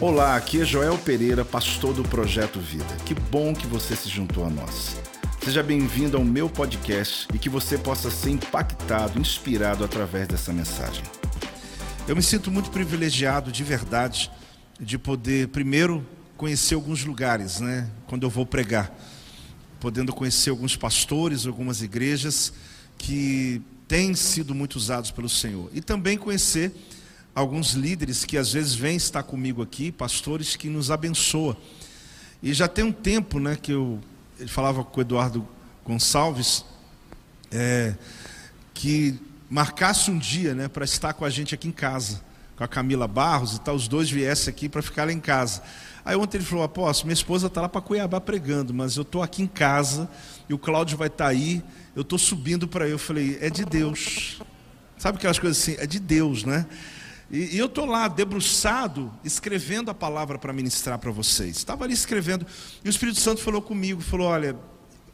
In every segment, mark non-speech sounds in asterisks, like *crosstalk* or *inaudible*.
Olá, aqui é Joel Pereira, pastor do Projeto Vida. Que bom que você se juntou a nós. Seja bem-vindo ao meu podcast e que você possa ser impactado, inspirado através dessa mensagem. Eu me sinto muito privilegiado de verdade de poder, primeiro, conhecer alguns lugares, né? Quando eu vou pregar, podendo conhecer alguns pastores, algumas igrejas que têm sido muito usados pelo Senhor. E também conhecer alguns líderes que às vezes vêm estar comigo aqui, pastores que nos abençoam. E já tem um tempo, né, que eu ele falava com o Eduardo Gonçalves, é, que marcasse um dia, né, para estar com a gente aqui em casa, com a Camila Barros e tal, os dois viessem aqui para ficar lá em casa. Aí ontem ele falou: Apóstolo, minha esposa está lá para Cuiabá pregando, mas eu estou aqui em casa e o Cláudio vai estar tá aí, eu estou subindo para aí. Eu falei: é de Deus. Sabe aquelas coisas assim? É de Deus, né? E, e eu estou lá, debruçado, escrevendo a palavra para ministrar para vocês. Estava ali escrevendo, e o Espírito Santo falou comigo: falou, olha,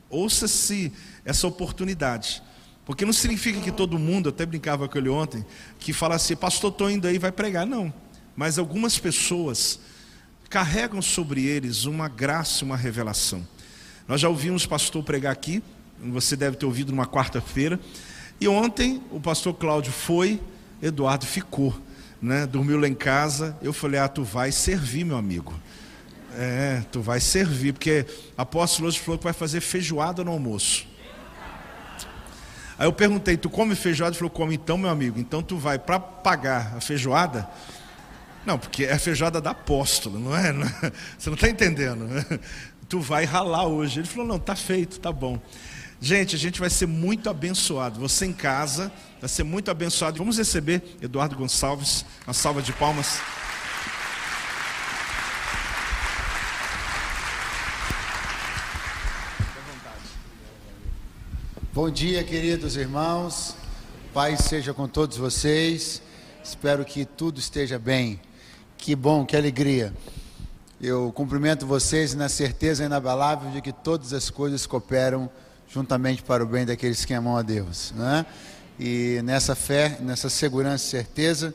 ouça-se essa oportunidade. Porque não significa que todo mundo, até brincava com ele ontem, que fala assim, pastor, estou indo aí, vai pregar. Não. Mas algumas pessoas carregam sobre eles uma graça, uma revelação. Nós já ouvimos pastor pregar aqui, você deve ter ouvido numa quarta-feira. E ontem o pastor Cláudio foi, Eduardo ficou né, dormiu lá em casa. Eu falei: Ah, tu vai servir, meu amigo. É, tu vai servir, porque apóstolo hoje falou que vai fazer feijoada no almoço. Aí eu perguntei: Tu come feijoada? Ele falou: Come então, meu amigo. Então tu vai para pagar a feijoada. Não, porque é a feijoada da apóstolo, não é? *laughs* Você não está entendendo. *laughs* Tu vai ralar hoje. Ele falou: Não, tá feito, tá bom. Gente, a gente vai ser muito abençoado. Você em casa vai ser muito abençoado. Vamos receber Eduardo Gonçalves, uma salva de palmas. Bom dia, queridos irmãos. Paz seja com todos vocês. Espero que tudo esteja bem. Que bom, que alegria. Eu cumprimento vocês na certeza inabalável de que todas as coisas cooperam juntamente para o bem daqueles que amam a Deus. Né? E nessa fé, nessa segurança e certeza,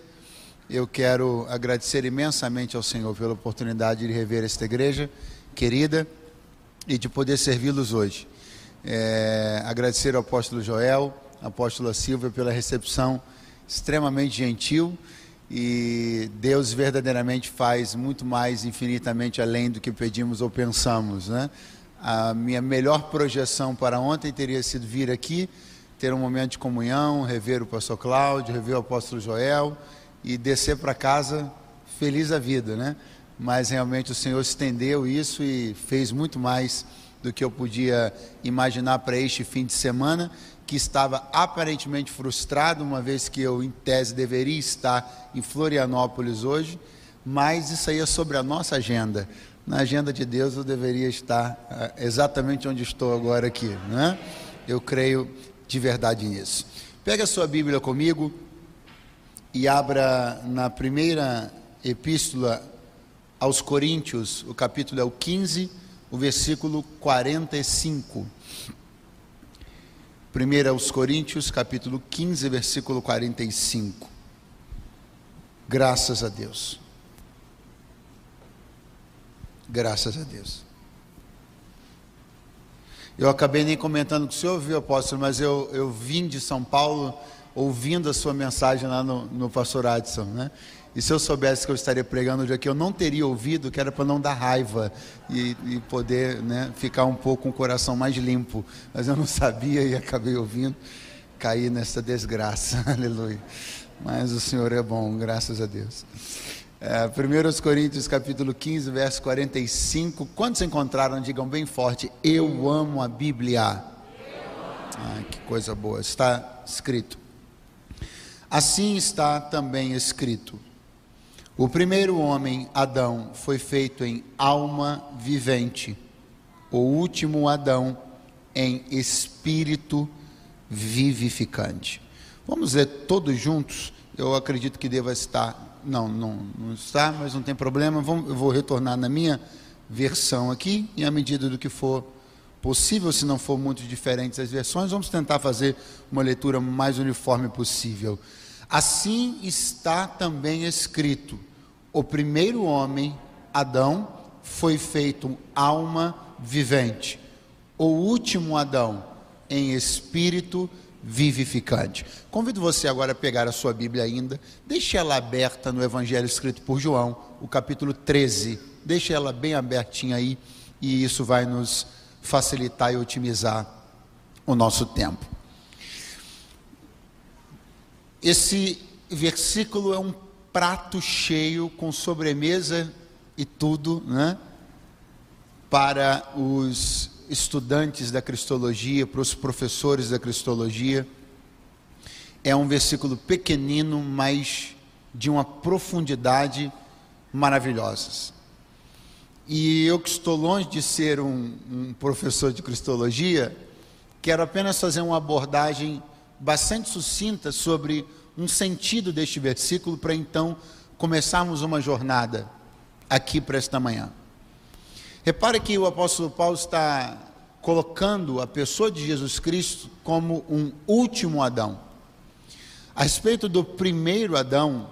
eu quero agradecer imensamente ao Senhor pela oportunidade de rever esta igreja querida e de poder servi-los hoje. É, agradecer ao apóstolo Joel, apóstolo Silvia pela recepção extremamente gentil e Deus verdadeiramente faz muito mais infinitamente além do que pedimos ou pensamos, né? A minha melhor projeção para ontem teria sido vir aqui, ter um momento de comunhão, rever o pastor Cláudio, rever o apóstolo Joel e descer para casa feliz da vida, né? Mas realmente o Senhor estendeu isso e fez muito mais do que eu podia imaginar para este fim de semana, que estava aparentemente frustrado, uma vez que eu, em tese, deveria estar em Florianópolis hoje, mas isso aí é sobre a nossa agenda na agenda de Deus eu deveria estar ah, exatamente onde estou agora aqui, né? Eu creio de verdade nisso. Pega a sua Bíblia comigo e abra na primeira epístola aos Coríntios, o capítulo é o 15, o versículo 45. Primeiro aos Coríntios, capítulo 15, versículo 45. Graças a Deus. Graças a Deus. Eu acabei nem comentando com o senhor, viu, apóstolo, mas eu, eu vim de São Paulo ouvindo a sua mensagem lá no, no pastor Adson, né? E se eu soubesse que eu estaria pregando hoje aqui, eu não teria ouvido, que era para não dar raiva e, e, poder né, ficar um pouco com o coração mais limpo. Mas eu não sabia e acabei ouvindo, caí nessa desgraça, *laughs* aleluia. Mas o Senhor é bom, graças a Deus. É, 1 Coríntios capítulo 15, verso 45. Quantos encontraram? Digam bem forte: Eu amo a Bíblia. Ah, que coisa boa. Está escrito. Assim está também escrito. O primeiro homem, Adão, foi feito em alma vivente. O último Adão em espírito vivificante. Vamos ler todos juntos. Eu acredito que deva estar não, não, não está, mas não tem problema. Vamos, eu vou retornar na minha versão aqui, e à medida do que for possível, se não for muito diferentes as versões, vamos tentar fazer uma leitura mais uniforme possível. Assim está também escrito: O primeiro homem, Adão, foi feito alma vivente. O último Adão, em espírito vivificante. Convido você agora a pegar a sua Bíblia ainda, deixe ela aberta no Evangelho escrito por João, o capítulo 13. Deixe ela bem abertinha aí e isso vai nos facilitar e otimizar o nosso tempo. Esse versículo é um prato cheio com sobremesa e tudo, né? Para os estudantes da Cristologia, para os professores da Cristologia. É um versículo pequenino, mas de uma profundidade maravilhosa. E eu que estou longe de ser um, um professor de Cristologia, quero apenas fazer uma abordagem bastante sucinta sobre um sentido deste versículo para então começarmos uma jornada aqui para esta manhã. Repare que o apóstolo Paulo está colocando a pessoa de Jesus Cristo como um último Adão. A respeito do primeiro Adão,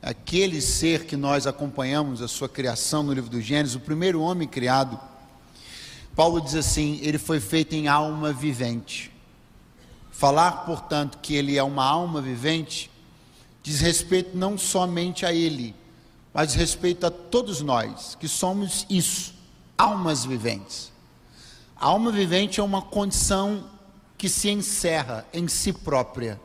aquele ser que nós acompanhamos a sua criação no livro do Gênesis, o primeiro homem criado, Paulo diz assim: ele foi feito em alma vivente. Falar, portanto, que ele é uma alma vivente, diz respeito não somente a ele, mas respeito a todos nós, que somos isso almas viventes. A alma vivente é uma condição que se encerra em si própria.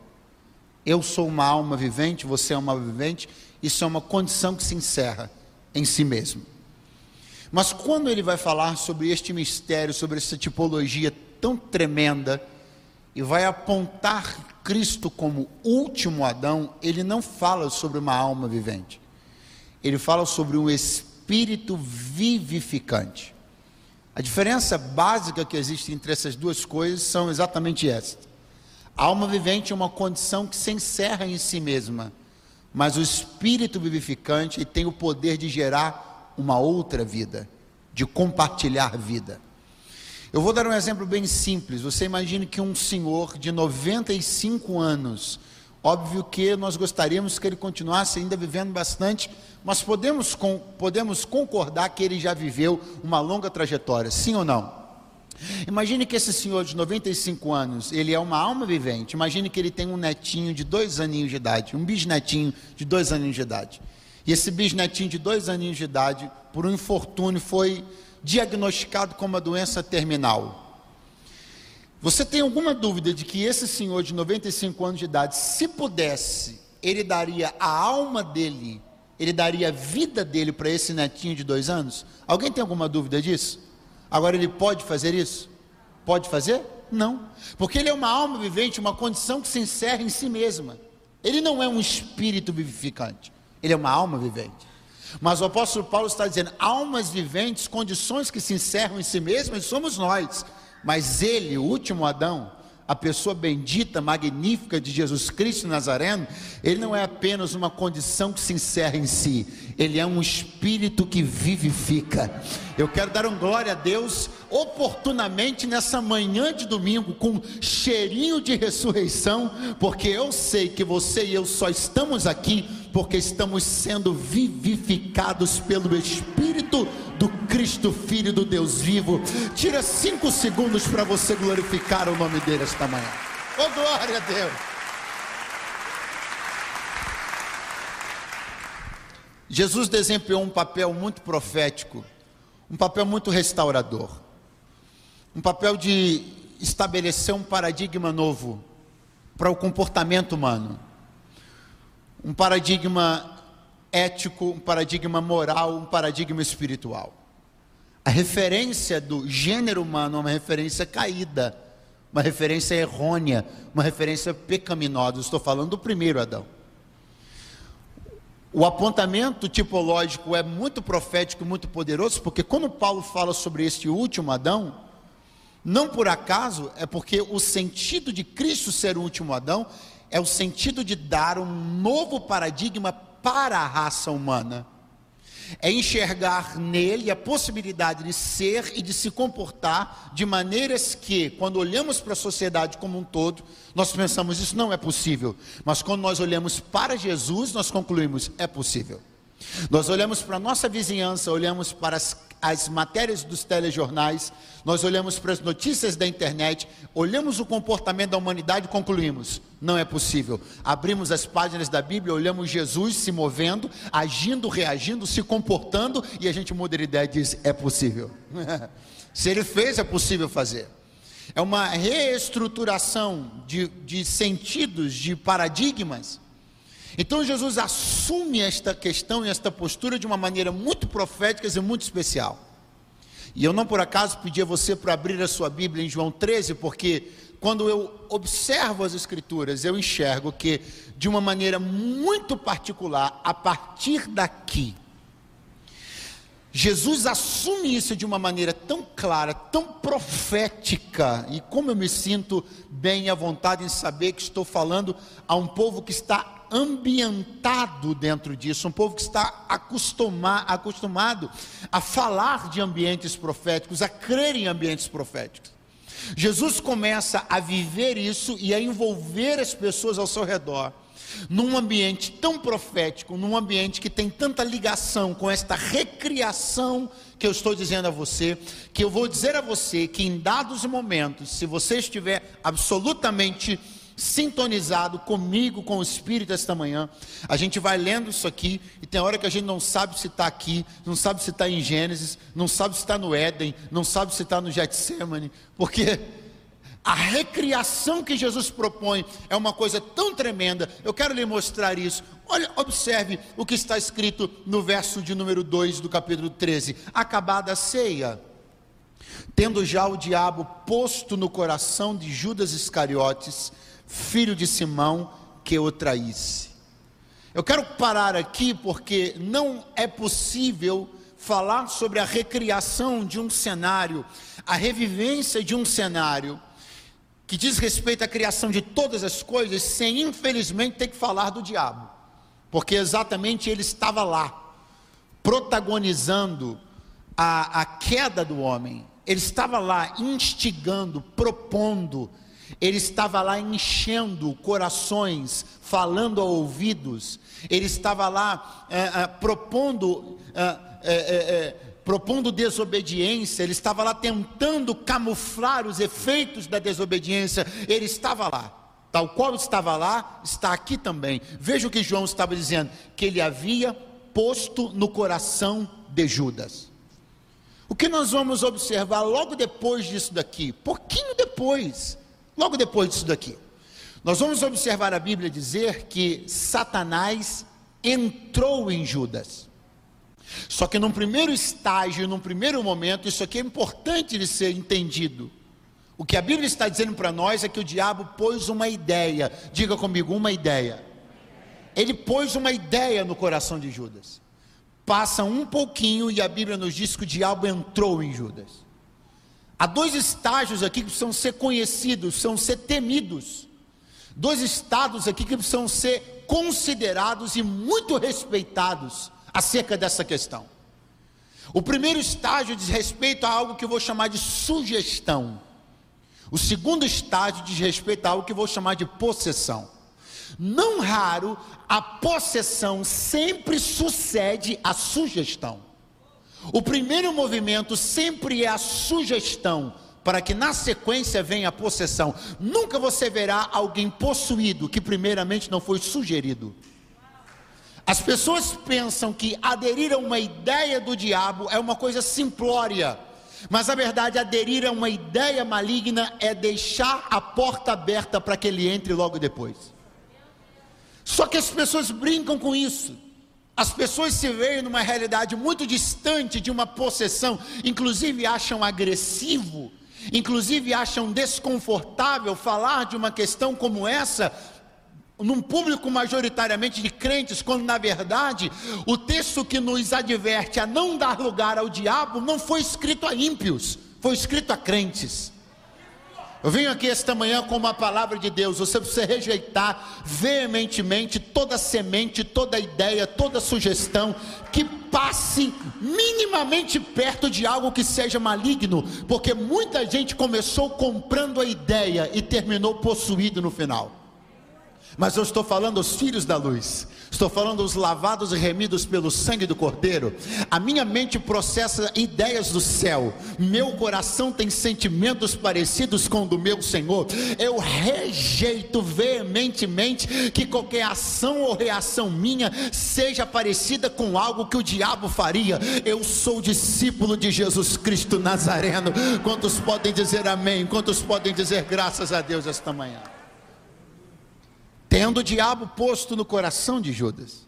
Eu sou uma alma vivente, você é uma vivente, isso é uma condição que se encerra em si mesmo. Mas quando ele vai falar sobre este mistério, sobre essa tipologia tão tremenda, e vai apontar Cristo como último Adão, ele não fala sobre uma alma vivente. Ele fala sobre um espírito espírito vivificante. A diferença básica que existe entre essas duas coisas são exatamente esta. A alma vivente é uma condição que se encerra em si mesma, mas o espírito vivificante tem o poder de gerar uma outra vida, de compartilhar vida. Eu vou dar um exemplo bem simples. Você imagine que um senhor de 95 anos Óbvio que nós gostaríamos que ele continuasse ainda vivendo bastante, mas podemos, com, podemos concordar que ele já viveu uma longa trajetória, sim ou não? Imagine que esse senhor de 95 anos, ele é uma alma vivente. Imagine que ele tem um netinho de dois aninhos de idade, um bisnetinho de dois aninhos de idade. E esse bisnetinho de dois aninhos de idade, por um infortúnio, foi diagnosticado com uma doença terminal. Você tem alguma dúvida de que esse senhor de 95 anos de idade, se pudesse, ele daria a alma dele, ele daria a vida dele para esse netinho de dois anos? Alguém tem alguma dúvida disso? Agora ele pode fazer isso? Pode fazer? Não, porque ele é uma alma vivente, uma condição que se encerra em si mesma. Ele não é um espírito vivificante, ele é uma alma vivente. Mas o apóstolo Paulo está dizendo: almas viventes, condições que se encerram em si mesmas, somos nós. Mas ele, o último Adão, a pessoa bendita, magnífica de Jesus Cristo Nazareno, ele não é apenas uma condição que se encerra em si, ele é um espírito que vivifica. Eu quero dar um glória a Deus oportunamente nessa manhã de domingo, com cheirinho de ressurreição, porque eu sei que você e eu só estamos aqui porque estamos sendo vivificados pelo Espírito do Cristo Filho do Deus vivo. Tira cinco segundos para você glorificar o nome dele esta manhã. Oh, glória a Deus! Jesus desempenhou um papel muito profético, um papel muito restaurador, um papel de estabelecer um paradigma novo para o comportamento humano um paradigma ético, um paradigma moral, um paradigma espiritual. A referência do gênero humano é uma referência caída, uma referência errônea, uma referência pecaminosa. Estou falando do primeiro Adão. O apontamento tipológico é muito profético, muito poderoso, porque quando Paulo fala sobre este último Adão, não por acaso, é porque o sentido de Cristo ser o último Adão é o sentido de dar um novo paradigma para a raça humana. É enxergar nele a possibilidade de ser e de se comportar de maneiras que, quando olhamos para a sociedade como um todo, nós pensamos isso não é possível. Mas quando nós olhamos para Jesus, nós concluímos é possível. Nós olhamos para a nossa vizinhança, olhamos para as, as matérias dos telejornais, nós olhamos para as notícias da internet, olhamos o comportamento da humanidade e concluímos: não é possível. Abrimos as páginas da Bíblia, olhamos Jesus se movendo, agindo, reagindo, se comportando, e a gente muda de ideia e diz: é possível. *laughs* se ele fez, é possível fazer. É uma reestruturação de, de sentidos, de paradigmas então Jesus assume esta questão e esta postura de uma maneira muito profética e muito especial. E eu não por acaso pedi a você para abrir a sua Bíblia em João 13, porque quando eu observo as Escrituras, eu enxergo que, de uma maneira muito particular, a partir daqui, Jesus assume isso de uma maneira tão clara, tão profética, e como eu me sinto bem à vontade em saber que estou falando a um povo que está ambientado dentro disso, um povo que está acostumar, acostumado a falar de ambientes proféticos, a crer em ambientes proféticos. Jesus começa a viver isso e a envolver as pessoas ao seu redor num ambiente tão profético, num ambiente que tem tanta ligação com esta recriação que eu estou dizendo a você, que eu vou dizer a você que em dados momentos, se você estiver absolutamente sintonizado comigo, com o Espírito esta manhã. A gente vai lendo isso aqui e tem hora que a gente não sabe se está aqui, não sabe se está em Gênesis, não sabe se está no Éden, não sabe se está no Getsemane, porque a recriação que Jesus propõe é uma coisa tão tremenda. Eu quero lhe mostrar isso. Olha, observe o que está escrito no verso de número 2 do capítulo 13. Acabada a ceia, tendo já o diabo posto no coração de Judas Iscariotes, filho de Simão, que o traísse. Eu quero parar aqui porque não é possível falar sobre a recriação de um cenário, a revivência de um cenário que diz respeito à criação de todas as coisas, sem infelizmente ter que falar do diabo, porque exatamente ele estava lá, protagonizando a, a queda do homem, ele estava lá instigando, propondo, ele estava lá enchendo corações, falando a ouvidos, ele estava lá é, é, propondo, é, propondo desobediência, ele estava lá tentando camuflar os efeitos da desobediência, ele estava lá. Tal qual estava lá, está aqui também. Veja o que João estava dizendo: que ele havia posto no coração de Judas. O que nós vamos observar logo depois disso daqui, pouquinho depois, Logo depois disso daqui, nós vamos observar a Bíblia dizer que Satanás entrou em Judas. Só que num primeiro estágio, num primeiro momento, isso aqui é importante de ser entendido. O que a Bíblia está dizendo para nós é que o diabo pôs uma ideia, diga comigo, uma ideia. Ele pôs uma ideia no coração de Judas. Passa um pouquinho e a Bíblia nos diz que o diabo entrou em Judas. Há dois estágios aqui que precisam ser conhecidos, precisam ser temidos. Dois estados aqui que precisam ser considerados e muito respeitados acerca dessa questão. O primeiro estágio diz respeito a algo que eu vou chamar de sugestão. O segundo estágio diz respeito a algo que eu vou chamar de possessão. Não raro, a possessão sempre sucede à sugestão. O primeiro movimento sempre é a sugestão, para que na sequência venha a possessão. Nunca você verá alguém possuído que primeiramente não foi sugerido. As pessoas pensam que aderir a uma ideia do diabo é uma coisa simplória. Mas a verdade, aderir a uma ideia maligna é deixar a porta aberta para que ele entre logo depois. Só que as pessoas brincam com isso. As pessoas se veem numa realidade muito distante de uma possessão, inclusive acham agressivo, inclusive acham desconfortável falar de uma questão como essa num público majoritariamente de crentes, quando na verdade o texto que nos adverte a não dar lugar ao diabo não foi escrito a ímpios, foi escrito a crentes. Eu venho aqui esta manhã com uma palavra de Deus. Você precisa rejeitar veementemente toda semente, toda ideia, toda sugestão que passe minimamente perto de algo que seja maligno, porque muita gente começou comprando a ideia e terminou possuído no final. Mas eu estou falando aos filhos da luz. Estou falando os lavados e remidos pelo sangue do Cordeiro. A minha mente processa ideias do céu. Meu coração tem sentimentos parecidos com o do meu Senhor. Eu rejeito veementemente que qualquer ação ou reação minha seja parecida com algo que o diabo faria. Eu sou discípulo de Jesus Cristo Nazareno. Quantos podem dizer amém? Quantos podem dizer graças a Deus esta manhã? Tendo o diabo posto no coração de Judas.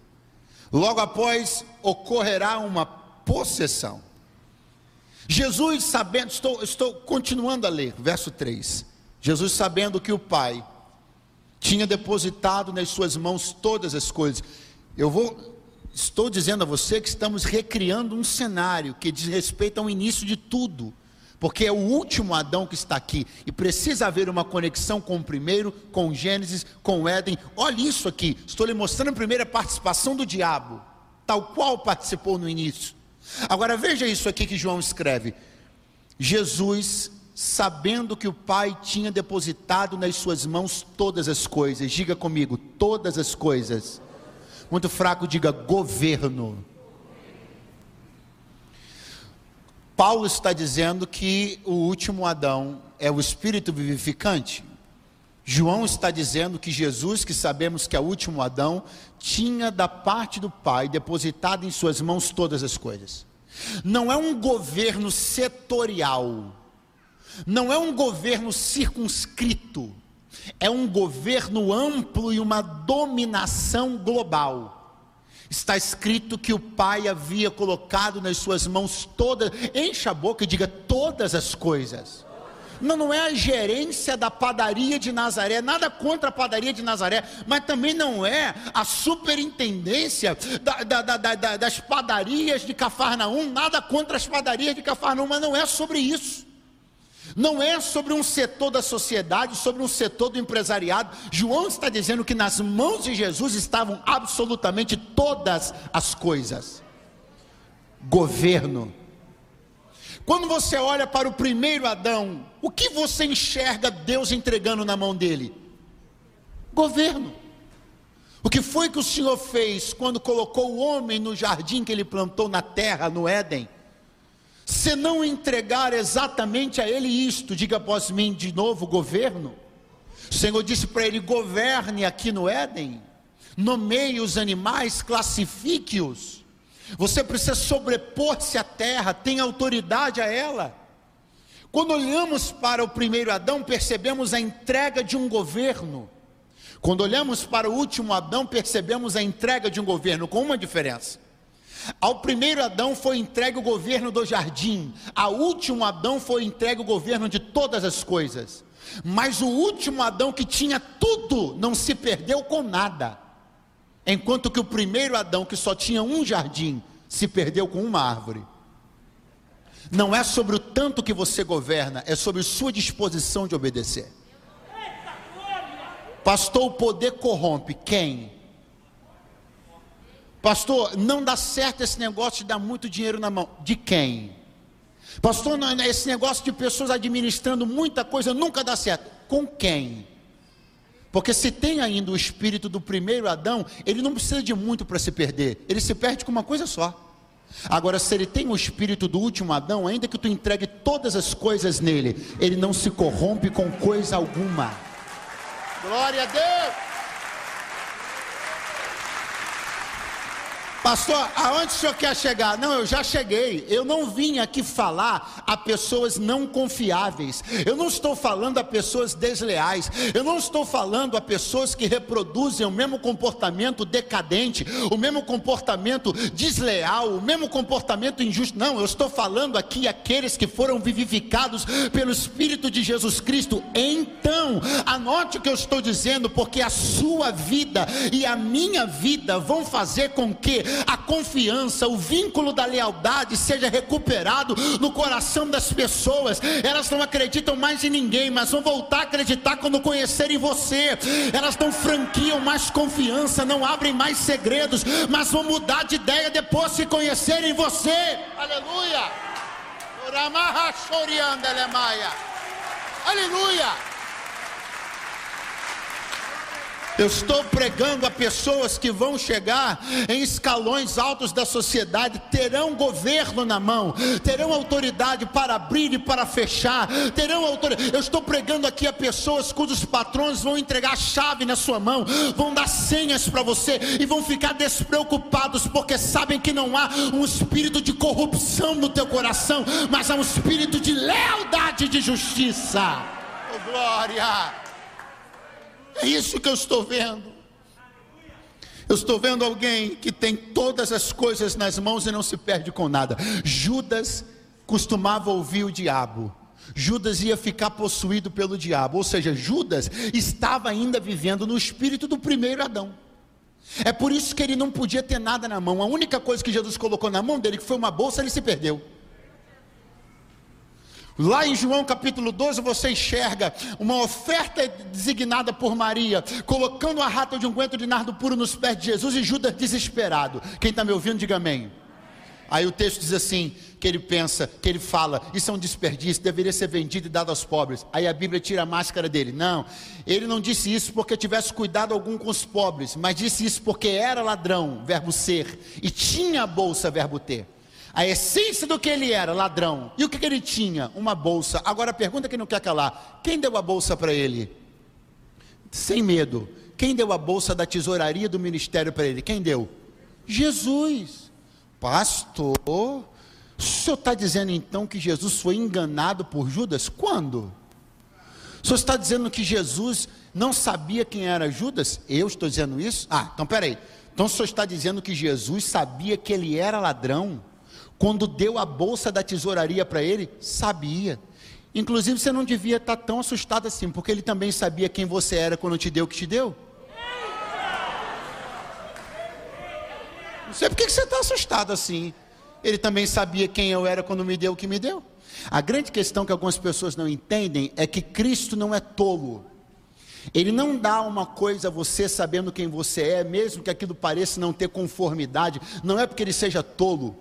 Logo após ocorrerá uma possessão. Jesus sabendo, estou, estou continuando a ler, verso 3. Jesus sabendo que o Pai tinha depositado nas suas mãos todas as coisas. Eu vou, estou dizendo a você que estamos recriando um cenário que diz respeito ao início de tudo porque é o último Adão que está aqui e precisa haver uma conexão com o primeiro, com Gênesis, com Éden. Olha isso aqui, estou lhe mostrando a primeira participação do diabo, tal qual participou no início. Agora veja isso aqui que João escreve: Jesus, sabendo que o Pai tinha depositado nas suas mãos todas as coisas, diga comigo, todas as coisas. Muito fraco, diga governo Paulo está dizendo que o último Adão é o espírito vivificante. João está dizendo que Jesus, que sabemos que é o último Adão, tinha da parte do Pai depositado em suas mãos todas as coisas. Não é um governo setorial, não é um governo circunscrito, é um governo amplo e uma dominação global. Está escrito que o Pai havia colocado nas suas mãos todas, encha a boca e diga todas as coisas. Não, não é a gerência da padaria de Nazaré, nada contra a padaria de Nazaré, mas também não é a superintendência da, da, da, das padarias de Cafarnaum, nada contra as padarias de Cafarnaum, mas não é sobre isso. Não é sobre um setor da sociedade, sobre um setor do empresariado. João está dizendo que nas mãos de Jesus estavam absolutamente todas as coisas. Governo. Quando você olha para o primeiro Adão, o que você enxerga Deus entregando na mão dele? Governo. O que foi que o Senhor fez quando colocou o homem no jardim que ele plantou na terra, no Éden? Se não entregar exatamente a ele isto, diga após mim de novo: governo. O Senhor disse para ele: governe aqui no Éden, nomeie os animais, classifique-os. Você precisa sobrepor-se à terra, tem autoridade a ela. Quando olhamos para o primeiro Adão, percebemos a entrega de um governo. Quando olhamos para o último Adão, percebemos a entrega de um governo, com uma diferença. Ao primeiro Adão foi entregue o governo do jardim, ao último Adão foi entregue o governo de todas as coisas. Mas o último Adão que tinha tudo não se perdeu com nada, enquanto que o primeiro Adão que só tinha um jardim se perdeu com uma árvore. Não é sobre o tanto que você governa, é sobre sua disposição de obedecer. Pastor, o poder corrompe quem? Pastor, não dá certo esse negócio de dar muito dinheiro na mão. De quem? Pastor, não, esse negócio de pessoas administrando muita coisa nunca dá certo. Com quem? Porque se tem ainda o espírito do primeiro Adão, ele não precisa de muito para se perder. Ele se perde com uma coisa só. Agora, se ele tem o espírito do último Adão, ainda que tu entregue todas as coisas nele, ele não se corrompe com coisa alguma. Glória a Deus! Pastor, aonde o senhor quer chegar? Não, eu já cheguei. Eu não vim aqui falar a pessoas não confiáveis. Eu não estou falando a pessoas desleais. Eu não estou falando a pessoas que reproduzem o mesmo comportamento decadente, o mesmo comportamento desleal, o mesmo comportamento injusto. Não, eu estou falando aqui aqueles que foram vivificados pelo Espírito de Jesus Cristo. Então, anote o que eu estou dizendo, porque a sua vida e a minha vida vão fazer com que a confiança, o vínculo da lealdade seja recuperado no coração das pessoas. Elas não acreditam mais em ninguém, mas vão voltar a acreditar quando conhecerem você. Elas não franquiam mais confiança, não abrem mais segredos, mas vão mudar de ideia depois se conhecerem você. Aleluia! Aleluia! Eu estou pregando a pessoas que vão chegar em escalões altos da sociedade, terão governo na mão, terão autoridade para abrir e para fechar, terão autoridade. Eu estou pregando aqui a pessoas cujos patrões vão entregar a chave na sua mão, vão dar senhas para você e vão ficar despreocupados porque sabem que não há um espírito de corrupção no teu coração, mas há um espírito de lealdade e de justiça. Oh glória! É isso que eu estou vendo. Eu estou vendo alguém que tem todas as coisas nas mãos e não se perde com nada. Judas costumava ouvir o diabo. Judas ia ficar possuído pelo diabo, ou seja, Judas estava ainda vivendo no espírito do primeiro Adão. É por isso que ele não podia ter nada na mão. A única coisa que Jesus colocou na mão dele, que foi uma bolsa, ele se perdeu. Lá em João capítulo 12 você enxerga uma oferta designada por Maria, colocando a rata de unguento de nardo puro nos pés de Jesus e Judas desesperado. Quem está me ouvindo, diga amém. Aí o texto diz assim: que ele pensa, que ele fala, isso é um desperdício, deveria ser vendido e dado aos pobres. Aí a Bíblia tira a máscara dele. Não, ele não disse isso porque tivesse cuidado algum com os pobres, mas disse isso porque era ladrão, verbo ser, e tinha a bolsa, verbo ter. A essência do que ele era, ladrão. E o que, que ele tinha? Uma bolsa. Agora pergunta que não quer calar: quem deu a bolsa para ele? Sem medo. Quem deu a bolsa da tesouraria do ministério para ele? Quem deu? Jesus. Pastor, o senhor está dizendo então que Jesus foi enganado por Judas? Quando? O senhor está dizendo que Jesus não sabia quem era Judas? Eu estou dizendo isso? Ah, então peraí. Então o senhor está dizendo que Jesus sabia que ele era ladrão? Quando deu a bolsa da tesouraria para ele, sabia. Inclusive, você não devia estar tão assustado assim, porque ele também sabia quem você era quando te deu o que te deu. Não sei por que você está assustado assim. Ele também sabia quem eu era quando me deu o que me deu. A grande questão que algumas pessoas não entendem é que Cristo não é tolo. Ele não dá uma coisa a você sabendo quem você é, mesmo que aquilo pareça não ter conformidade, não é porque ele seja tolo,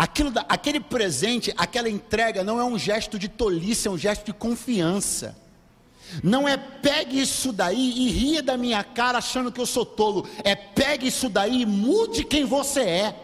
Aquilo, aquele presente, aquela entrega não é um gesto de tolice, é um gesto de confiança. Não é pegue isso daí e ria da minha cara achando que eu sou tolo. É pegue isso daí e mude quem você é.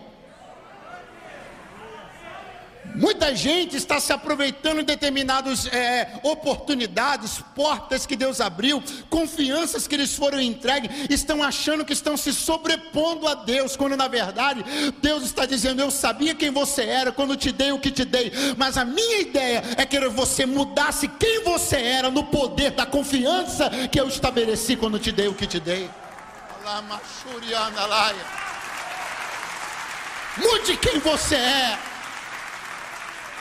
Muita gente está se aproveitando de determinadas é, oportunidades, portas que Deus abriu, confianças que lhes foram entregues, estão achando que estão se sobrepondo a Deus, quando na verdade Deus está dizendo: Eu sabia quem você era quando te dei o que te dei, mas a minha ideia é que você mudasse quem você era no poder da confiança que eu estabeleci quando te dei o que te dei. Mude quem você é.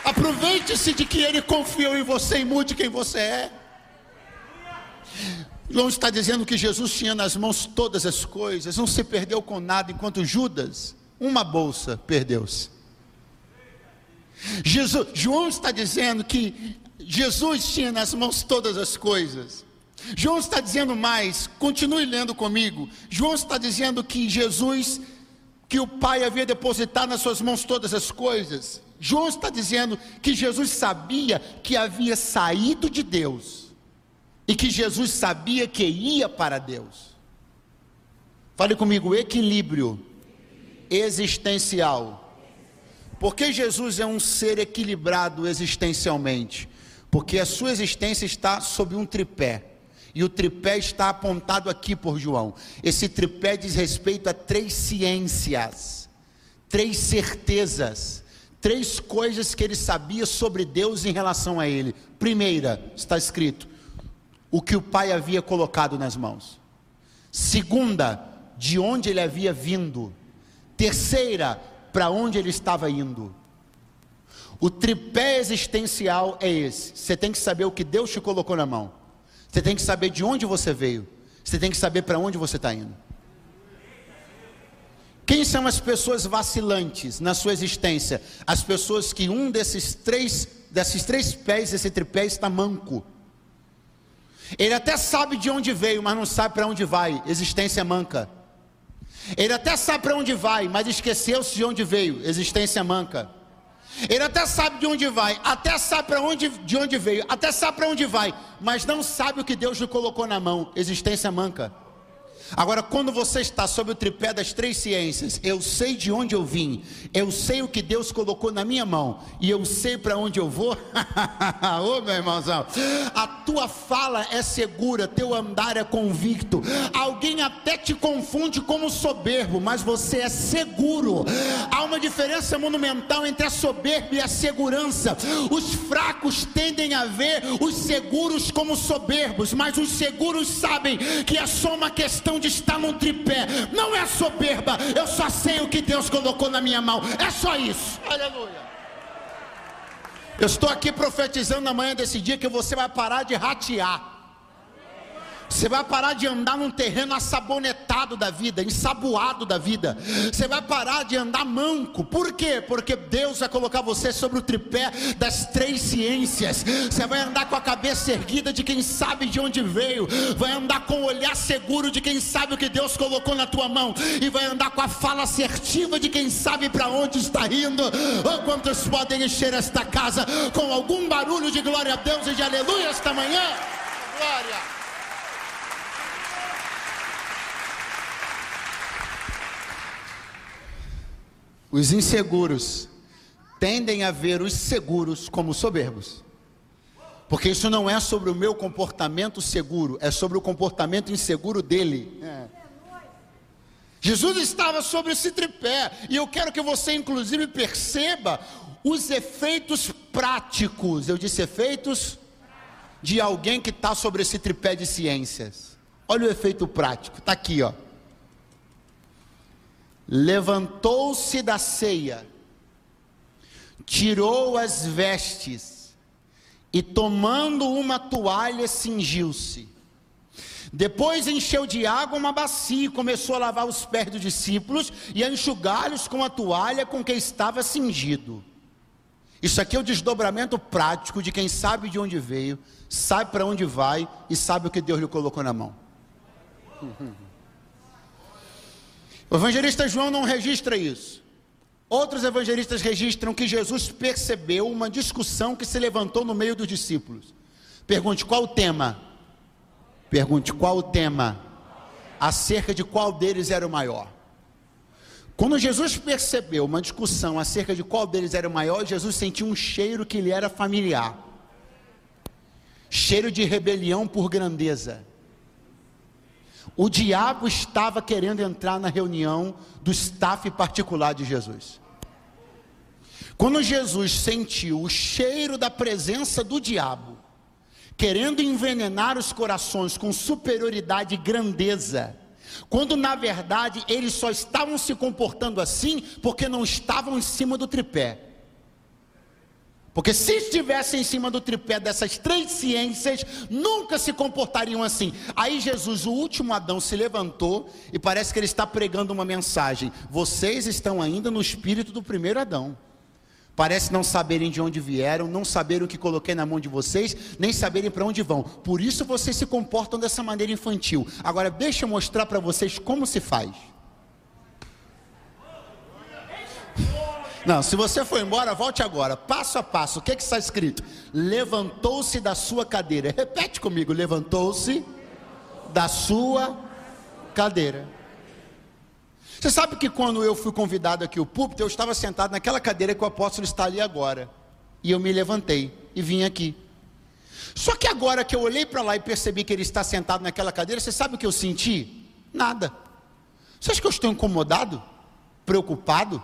Aproveite-se de que ele confiou em você e mude quem você é. João está dizendo que Jesus tinha nas mãos todas as coisas, não se perdeu com nada, enquanto Judas, uma bolsa, perdeu-se. Jesus, João está dizendo que Jesus tinha nas mãos todas as coisas. João está dizendo mais, continue lendo comigo. João está dizendo que Jesus, que o Pai havia depositado nas suas mãos todas as coisas. João está dizendo que Jesus sabia que havia saído de Deus e que Jesus sabia que ia para Deus. Fale comigo, equilíbrio existencial. Porque Jesus é um ser equilibrado existencialmente? Porque a sua existência está sob um tripé. E o tripé está apontado aqui por João. Esse tripé diz respeito a três ciências, três certezas três coisas que ele sabia sobre Deus em relação a ele. Primeira, está escrito, o que o pai havia colocado nas mãos. Segunda, de onde ele havia vindo. Terceira, para onde ele estava indo. O tripé existencial é esse. Você tem que saber o que Deus te colocou na mão. Você tem que saber de onde você veio. Você tem que saber para onde você está indo. Quem são as pessoas vacilantes na sua existência? As pessoas que um desses três, desses três pés, esse tripé está manco. Ele até sabe de onde veio, mas não sabe para onde vai. Existência manca. Ele até sabe para onde vai, mas esqueceu-se de onde veio. Existência manca. Ele até sabe de onde vai, até sabe para onde, de onde veio, até sabe para onde vai, mas não sabe o que Deus lhe colocou na mão. Existência manca. Agora, quando você está sob o tripé das três ciências, eu sei de onde eu vim, eu sei o que Deus colocou na minha mão e eu sei para onde eu vou. *laughs* Ô meu irmãozão, a tua fala é segura, teu andar é convicto. Alguém até te confunde como soberbo, mas você é seguro. Há uma diferença monumental entre a soberba e a segurança. Os fracos tendem a ver os seguros como soberbos, mas os seguros sabem que é só uma questão de estar num tripé. Não é soberba, eu só sei o que Deus colocou na minha mão. É só isso. Aleluia. Eu estou aqui profetizando na manhã desse dia que você vai parar de ratear. Você vai parar de andar num terreno assabonetado da vida, ensaboado da vida. Você vai parar de andar manco. Por quê? Porque Deus vai colocar você sobre o tripé das três ciências. Você vai andar com a cabeça erguida de quem sabe de onde veio. Vai andar com o olhar seguro de quem sabe o que Deus colocou na tua mão. E vai andar com a fala assertiva de quem sabe para onde está indo. Oh, quantos podem encher esta casa com algum barulho de glória a Deus e de aleluia esta manhã? Glória! Os inseguros tendem a ver os seguros como soberbos. Porque isso não é sobre o meu comportamento seguro, é sobre o comportamento inseguro dele. É. Jesus estava sobre esse tripé, e eu quero que você, inclusive, perceba os efeitos práticos. Eu disse efeitos de alguém que está sobre esse tripé de ciências. Olha o efeito prático, está aqui, ó levantou-se da ceia, tirou as vestes e, tomando uma toalha, cingiu-se. Depois encheu de água uma bacia e começou a lavar os pés dos discípulos e a enxugá-los com a toalha com que estava cingido. Isso aqui é o desdobramento prático de quem sabe de onde veio, sabe para onde vai e sabe o que Deus lhe colocou na mão. O evangelista João não registra isso. Outros evangelistas registram que Jesus percebeu uma discussão que se levantou no meio dos discípulos. Pergunte qual o tema? Pergunte qual o tema? Acerca de qual deles era o maior. Quando Jesus percebeu uma discussão acerca de qual deles era o maior, Jesus sentiu um cheiro que lhe era familiar cheiro de rebelião por grandeza o diabo estava querendo entrar na reunião do staff particular de Jesus. Quando Jesus sentiu o cheiro da presença do diabo, querendo envenenar os corações com superioridade e grandeza, quando na verdade eles só estavam se comportando assim porque não estavam em cima do tripé. Porque se estivessem em cima do tripé dessas três ciências, nunca se comportariam assim. Aí Jesus, o último Adão, se levantou e parece que ele está pregando uma mensagem. Vocês estão ainda no espírito do primeiro Adão. Parece não saberem de onde vieram, não saberem o que coloquei na mão de vocês, nem saberem para onde vão. Por isso vocês se comportam dessa maneira infantil. Agora deixa eu mostrar para vocês como se faz. Não, se você for embora, volte agora, passo a passo. O que, é que está escrito? Levantou-se da sua cadeira. Repete comigo: levantou-se da sua cadeira. Você sabe que quando eu fui convidado aqui ao púlpito, eu estava sentado naquela cadeira que o apóstolo está ali agora. E eu me levantei e vim aqui. Só que agora que eu olhei para lá e percebi que ele está sentado naquela cadeira, você sabe o que eu senti? Nada. Você acha que eu estou incomodado? Preocupado?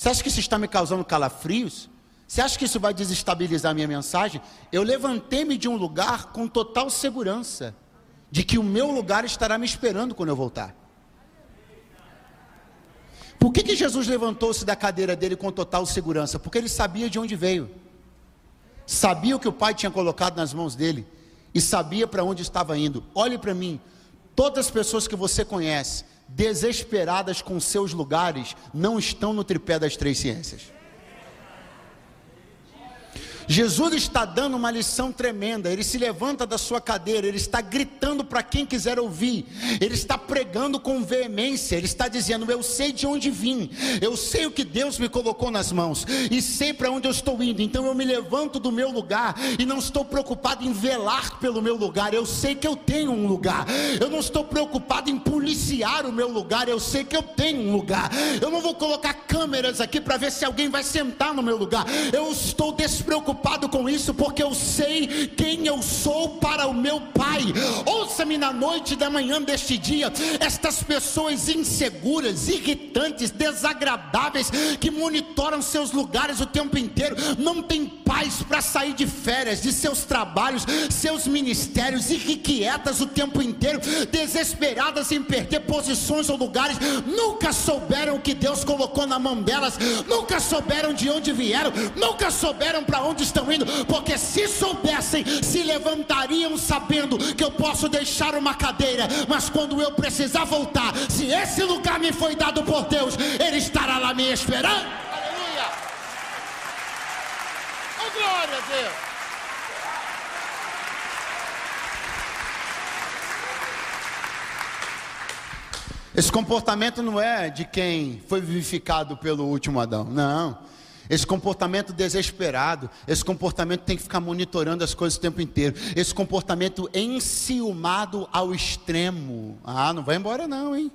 Você acha que isso está me causando calafrios? Você acha que isso vai desestabilizar a minha mensagem? Eu levantei-me de um lugar com total segurança de que o meu lugar estará me esperando quando eu voltar. Por que, que Jesus levantou-se da cadeira dele com total segurança? Porque ele sabia de onde veio, sabia o que o Pai tinha colocado nas mãos dele e sabia para onde estava indo. Olhe para mim, todas as pessoas que você conhece, desesperadas com seus lugares, não estão no tripé das três ciências. Jesus está dando uma lição tremenda. Ele se levanta da sua cadeira, ele está gritando para quem quiser ouvir. Ele está pregando com veemência. Ele está dizendo: Eu sei de onde vim, eu sei o que Deus me colocou nas mãos e sei para onde eu estou indo. Então eu me levanto do meu lugar e não estou preocupado em velar pelo meu lugar. Eu sei que eu tenho um lugar. Eu não estou preocupado em policiar o meu lugar. Eu sei que eu tenho um lugar. Eu não vou colocar câmeras aqui para ver se alguém vai sentar no meu lugar. Eu estou despreocupado preocupado com isso, porque eu sei quem eu sou para o meu Pai. Ouça-me na noite da manhã deste dia, estas pessoas inseguras, irritantes, desagradáveis, que monitoram seus lugares o tempo inteiro, não têm paz para sair de férias, de seus trabalhos, seus ministérios, irrequietas o tempo inteiro, desesperadas em perder posições ou lugares, nunca souberam o que Deus colocou na mão delas, nunca souberam de onde vieram, nunca souberam para onde estão indo, porque se soubessem, se levantariam sabendo que eu posso deixar uma cadeira, mas quando eu precisar voltar, se esse lugar me foi dado por Deus, Ele estará lá me esperando. Aleluia! Oh, glória a Deus! Esse comportamento não é de quem foi vivificado pelo último Adão, não. Esse comportamento desesperado, esse comportamento tem que ficar monitorando as coisas o tempo inteiro. Esse comportamento enciumado ao extremo. Ah, não vai embora não, hein?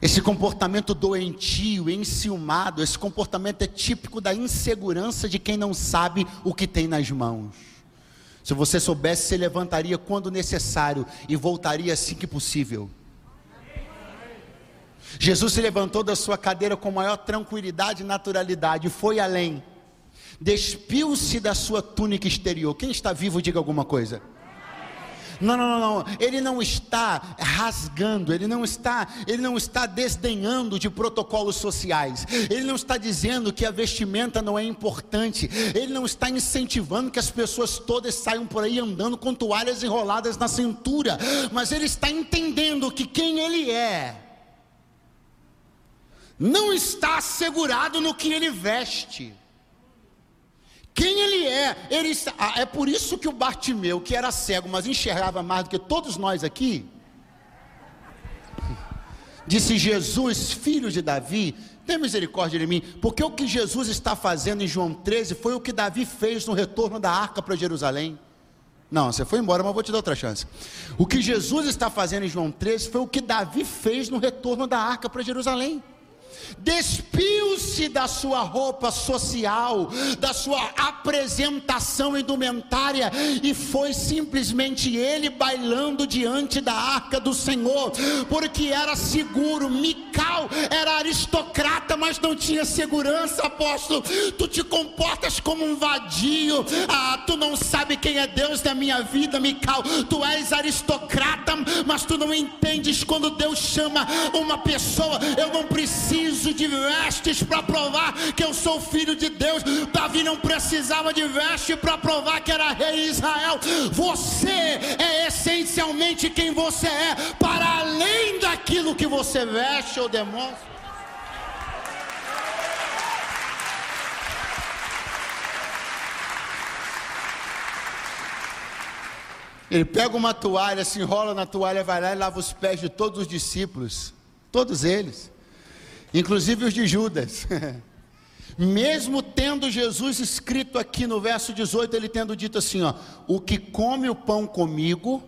Esse comportamento doentio, enciumado, esse comportamento é típico da insegurança de quem não sabe o que tem nas mãos. Se você soubesse, se levantaria quando necessário e voltaria assim que possível. Jesus se levantou da sua cadeira com maior tranquilidade e naturalidade, foi além, despiu-se da sua túnica exterior. Quem está vivo, diga alguma coisa. Não, não, não, não. Ele não está rasgando, ele não está, ele não está desdenhando de protocolos sociais. Ele não está dizendo que a vestimenta não é importante. Ele não está incentivando que as pessoas todas saiam por aí andando com toalhas enroladas na cintura, mas ele está entendendo que quem ele é não está assegurado no que ele veste. Quem ele é? Ele está, ah, é por isso que o Bartimeu, que era cego, mas enxergava mais do que todos nós aqui, disse: Jesus, filho de Davi, tem misericórdia de mim, porque o que Jesus está fazendo em João 13 foi o que Davi fez no retorno da arca para Jerusalém. Não, você foi embora, mas vou te dar outra chance. O que Jesus está fazendo em João 13 foi o que Davi fez no retorno da arca para Jerusalém despiu-se da sua roupa social, da sua apresentação indumentária, e foi simplesmente ele bailando diante da arca do Senhor, porque era seguro. Mical era aristocrata, mas não tinha segurança, apóstolo. Tu te comportas como um vadio, ah, tu não sabe quem é Deus da minha vida, Mical. Tu és aristocrata, mas tu não entendes quando Deus chama uma pessoa. Eu não preciso preciso de vestes para provar que eu sou filho de Deus. Davi não precisava de veste para provar que era rei Israel. Você é essencialmente quem você é, para além daquilo que você veste ou demonstra. Ele pega uma toalha, se enrola na toalha, vai lá e lava os pés de todos os discípulos, todos eles inclusive os de Judas. *laughs* Mesmo tendo Jesus escrito aqui no verso 18, ele tendo dito assim: ó, o que come o pão comigo,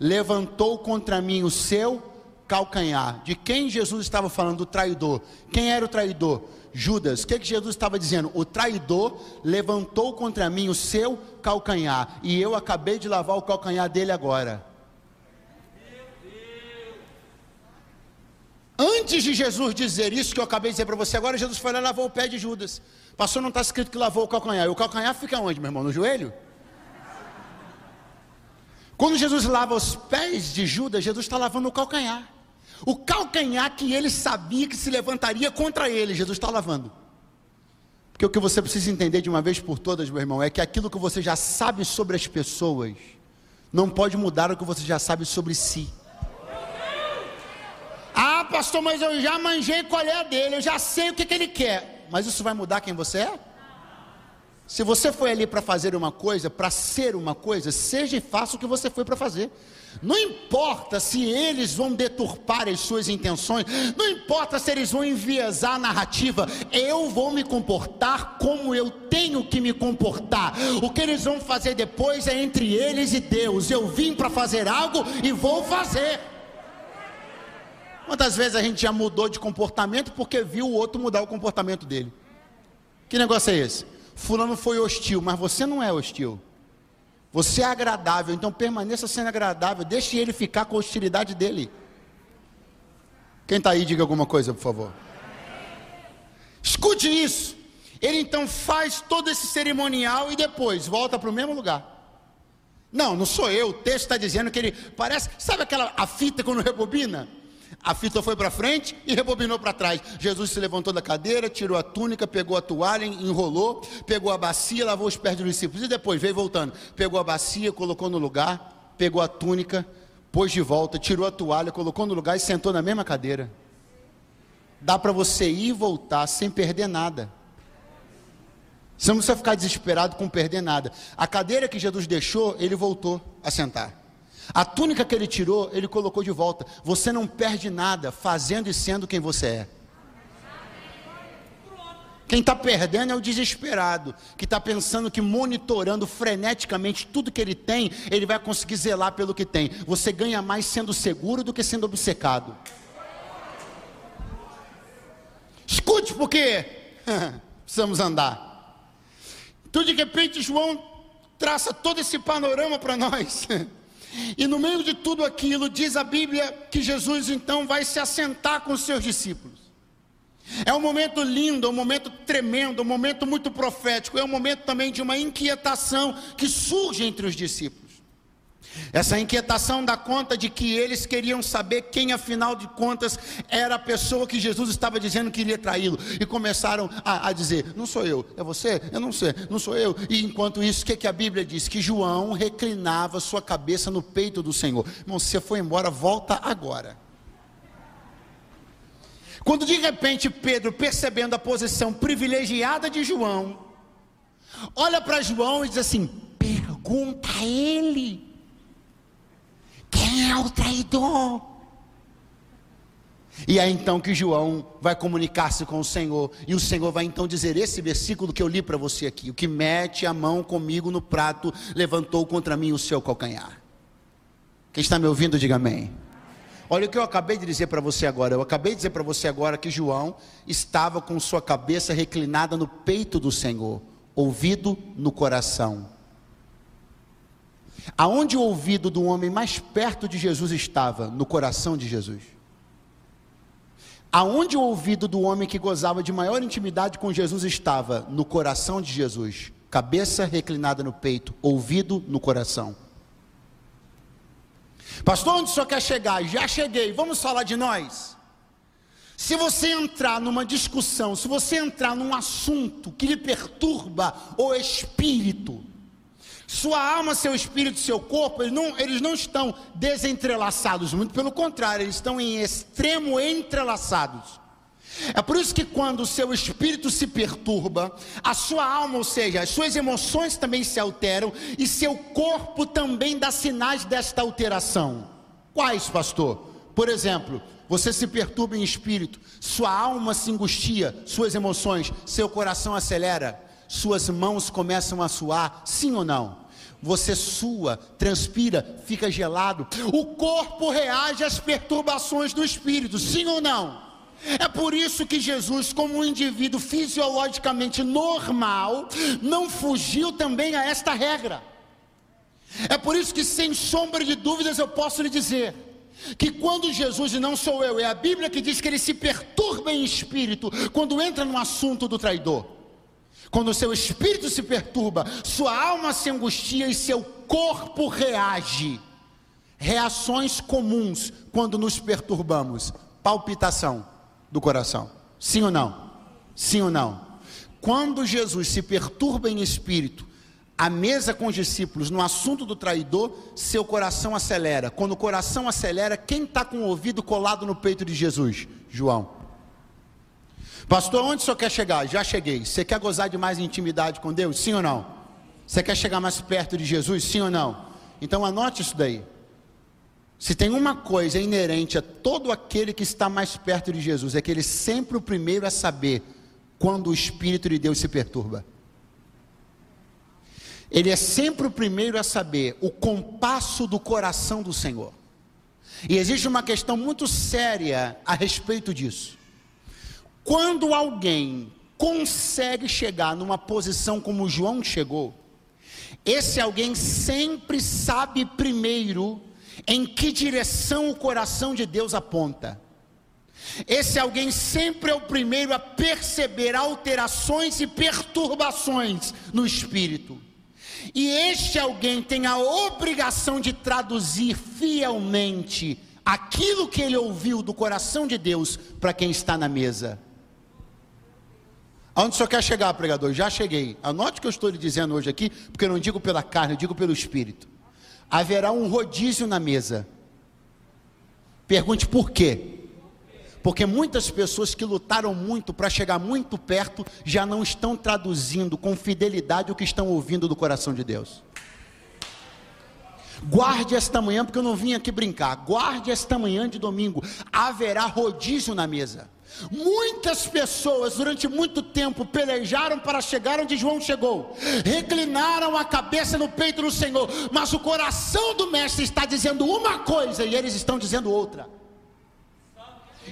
levantou contra mim o seu calcanhar. De quem Jesus estava falando? Do traidor. Quem era o traidor? Judas. O que, que Jesus estava dizendo? O traidor levantou contra mim o seu calcanhar. E eu acabei de lavar o calcanhar dele agora. Antes de Jesus dizer isso que eu acabei de dizer para você agora, Jesus foi lá e lavou o pé de Judas. Pastor, não está escrito que lavou o calcanhar. E o calcanhar fica onde, meu irmão? No joelho? Quando Jesus lava os pés de Judas, Jesus está lavando o calcanhar. O calcanhar que ele sabia que se levantaria contra ele, Jesus está lavando. Porque o que você precisa entender de uma vez por todas, meu irmão, é que aquilo que você já sabe sobre as pessoas não pode mudar o que você já sabe sobre si. Ah, pastor, mas eu já manjei qual é a dele, eu já sei o que, que ele quer. Mas isso vai mudar quem você é? Se você foi ali para fazer uma coisa, para ser uma coisa, seja e faça o que você foi para fazer. Não importa se eles vão deturpar as suas intenções, não importa se eles vão enviesar a narrativa, eu vou me comportar como eu tenho que me comportar. O que eles vão fazer depois é entre eles e Deus. Eu vim para fazer algo e vou fazer. Quantas vezes a gente já mudou de comportamento porque viu o outro mudar o comportamento dele? Que negócio é esse? Fulano foi hostil, mas você não é hostil. Você é agradável, então permaneça sendo agradável. Deixe ele ficar com a hostilidade dele. Quem está aí, diga alguma coisa, por favor. Escute isso. Ele então faz todo esse cerimonial e depois volta para o mesmo lugar. Não, não sou eu. O texto está dizendo que ele parece. Sabe aquela a fita quando rebobina? A fita foi para frente e rebobinou para trás. Jesus se levantou da cadeira, tirou a túnica, pegou a toalha, enrolou, pegou a bacia, lavou os pés dos discípulos e depois veio voltando. Pegou a bacia, colocou no lugar, pegou a túnica, pôs de volta, tirou a toalha, colocou no lugar e sentou na mesma cadeira. Dá para você ir e voltar sem perder nada. Você não precisa ficar desesperado com perder nada. A cadeira que Jesus deixou, ele voltou a sentar. A túnica que ele tirou, ele colocou de volta. Você não perde nada fazendo e sendo quem você é. Quem está perdendo é o desesperado, que está pensando que monitorando freneticamente tudo que ele tem, ele vai conseguir zelar pelo que tem. Você ganha mais sendo seguro do que sendo obcecado. Escute, porque *laughs* precisamos andar. Então, de repente, João traça todo esse panorama para nós. *laughs* E no meio de tudo aquilo, diz a Bíblia que Jesus então vai se assentar com os seus discípulos. É um momento lindo, é um momento tremendo, é um momento muito profético, é um momento também de uma inquietação que surge entre os discípulos. Essa inquietação dá conta de que eles queriam saber quem, afinal de contas, era a pessoa que Jesus estava dizendo que iria traí-lo. E começaram a, a, dizer: Não sou eu, é você? Eu não sei, não sou eu. E enquanto isso, o que, que a Bíblia diz? Que João reclinava sua cabeça no peito do Senhor. Irmão, se você foi embora, volta agora. Quando de repente Pedro, percebendo a posição privilegiada de João, olha para João e diz assim: Pergunta a ele. Quem é o traidor? E é então que João vai comunicar-se com o Senhor, e o Senhor vai então dizer esse versículo que eu li para você aqui: O que mete a mão comigo no prato, levantou contra mim o seu calcanhar. Quem está me ouvindo, diga amém. Olha o que eu acabei de dizer para você agora. Eu acabei de dizer para você agora que João estava com sua cabeça reclinada no peito do Senhor, ouvido no coração. Aonde o ouvido do homem mais perto de Jesus estava? No coração de Jesus. Aonde o ouvido do homem que gozava de maior intimidade com Jesus estava? No coração de Jesus. Cabeça reclinada no peito, ouvido no coração. Pastor, onde o senhor quer chegar? Já cheguei, vamos falar de nós. Se você entrar numa discussão, se você entrar num assunto que lhe perturba o espírito, sua alma, seu espírito, seu corpo, eles não, eles não estão desentrelaçados, muito pelo contrário, eles estão em extremo entrelaçados. É por isso que quando o seu espírito se perturba, a sua alma, ou seja, as suas emoções também se alteram e seu corpo também dá sinais desta alteração. Quais, pastor? Por exemplo, você se perturba em espírito, sua alma se angustia, suas emoções, seu coração acelera suas mãos começam a suar, sim ou não? Você sua, transpira, fica gelado. O corpo reage às perturbações do espírito, sim ou não? É por isso que Jesus, como um indivíduo fisiologicamente normal, não fugiu também a esta regra. É por isso que, sem sombra de dúvidas, eu posso lhe dizer que quando Jesus, e não sou eu, é a Bíblia que diz que ele se perturba em espírito quando entra no assunto do traidor. Quando seu espírito se perturba, sua alma se angustia e seu corpo reage. Reações comuns quando nos perturbamos: palpitação do coração. Sim ou não? Sim ou não? Quando Jesus se perturba em espírito, à mesa com os discípulos, no assunto do traidor, seu coração acelera. Quando o coração acelera, quem está com o ouvido colado no peito de Jesus? João. Pastor, onde o senhor quer chegar? Já cheguei. Você quer gozar de mais intimidade com Deus? Sim ou não? Você quer chegar mais perto de Jesus? Sim ou não? Então anote isso daí. Se tem uma coisa inerente a todo aquele que está mais perto de Jesus, é que ele sempre o primeiro a saber quando o Espírito de Deus se perturba. Ele é sempre o primeiro a saber o compasso do coração do Senhor. E existe uma questão muito séria a respeito disso. Quando alguém consegue chegar numa posição como João chegou, esse alguém sempre sabe primeiro em que direção o coração de Deus aponta. Esse alguém sempre é o primeiro a perceber alterações e perturbações no espírito. E este alguém tem a obrigação de traduzir fielmente aquilo que ele ouviu do coração de Deus para quem está na mesa. Aonde o senhor quer chegar, pregador? Já cheguei. Anote o que eu estou lhe dizendo hoje aqui, porque eu não digo pela carne, eu digo pelo Espírito. Haverá um rodízio na mesa. Pergunte por quê? Porque muitas pessoas que lutaram muito para chegar muito perto já não estão traduzindo com fidelidade o que estão ouvindo do coração de Deus. Guarde esta manhã, porque eu não vim aqui brincar. Guarde esta manhã de domingo. Haverá rodízio na mesa. Muitas pessoas durante muito tempo pelejaram para chegar onde João chegou, reclinaram a cabeça no peito do Senhor, mas o coração do Mestre está dizendo uma coisa e eles estão dizendo outra.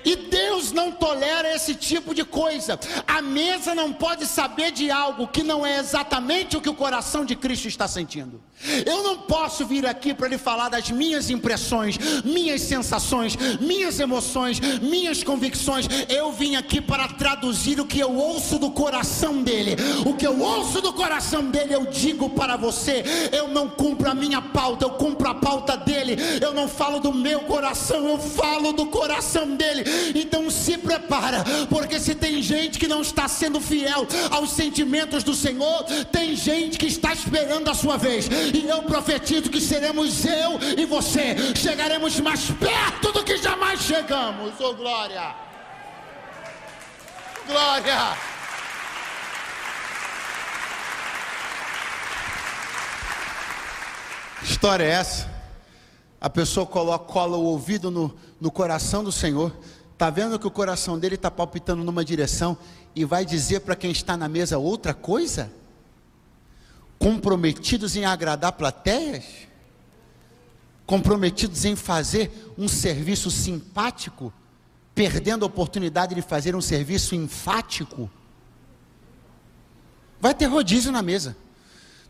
E Deus não tolera esse tipo de coisa. A mesa não pode saber de algo que não é exatamente o que o coração de Cristo está sentindo. Eu não posso vir aqui para lhe falar das minhas impressões, minhas sensações, minhas emoções, minhas convicções. Eu vim aqui para traduzir o que eu ouço do coração dele. O que eu ouço do coração dele, eu digo para você. Eu não cumpro a minha pauta, eu cumpro a pauta dele. Eu não falo do meu coração, eu falo do coração dele. Então se prepara, porque se tem gente que não está sendo fiel aos sentimentos do Senhor, tem gente que está esperando a sua vez. E eu profetizo que seremos eu e você, chegaremos mais perto do que jamais chegamos. Oh glória! Glória! História é essa? A pessoa coloca, cola o ouvido no, no coração do Senhor, está vendo que o coração dele está palpitando numa direção e vai dizer para quem está na mesa outra coisa? Comprometidos em agradar plateias, comprometidos em fazer um serviço simpático, perdendo a oportunidade de fazer um serviço enfático. Vai ter rodízio na mesa.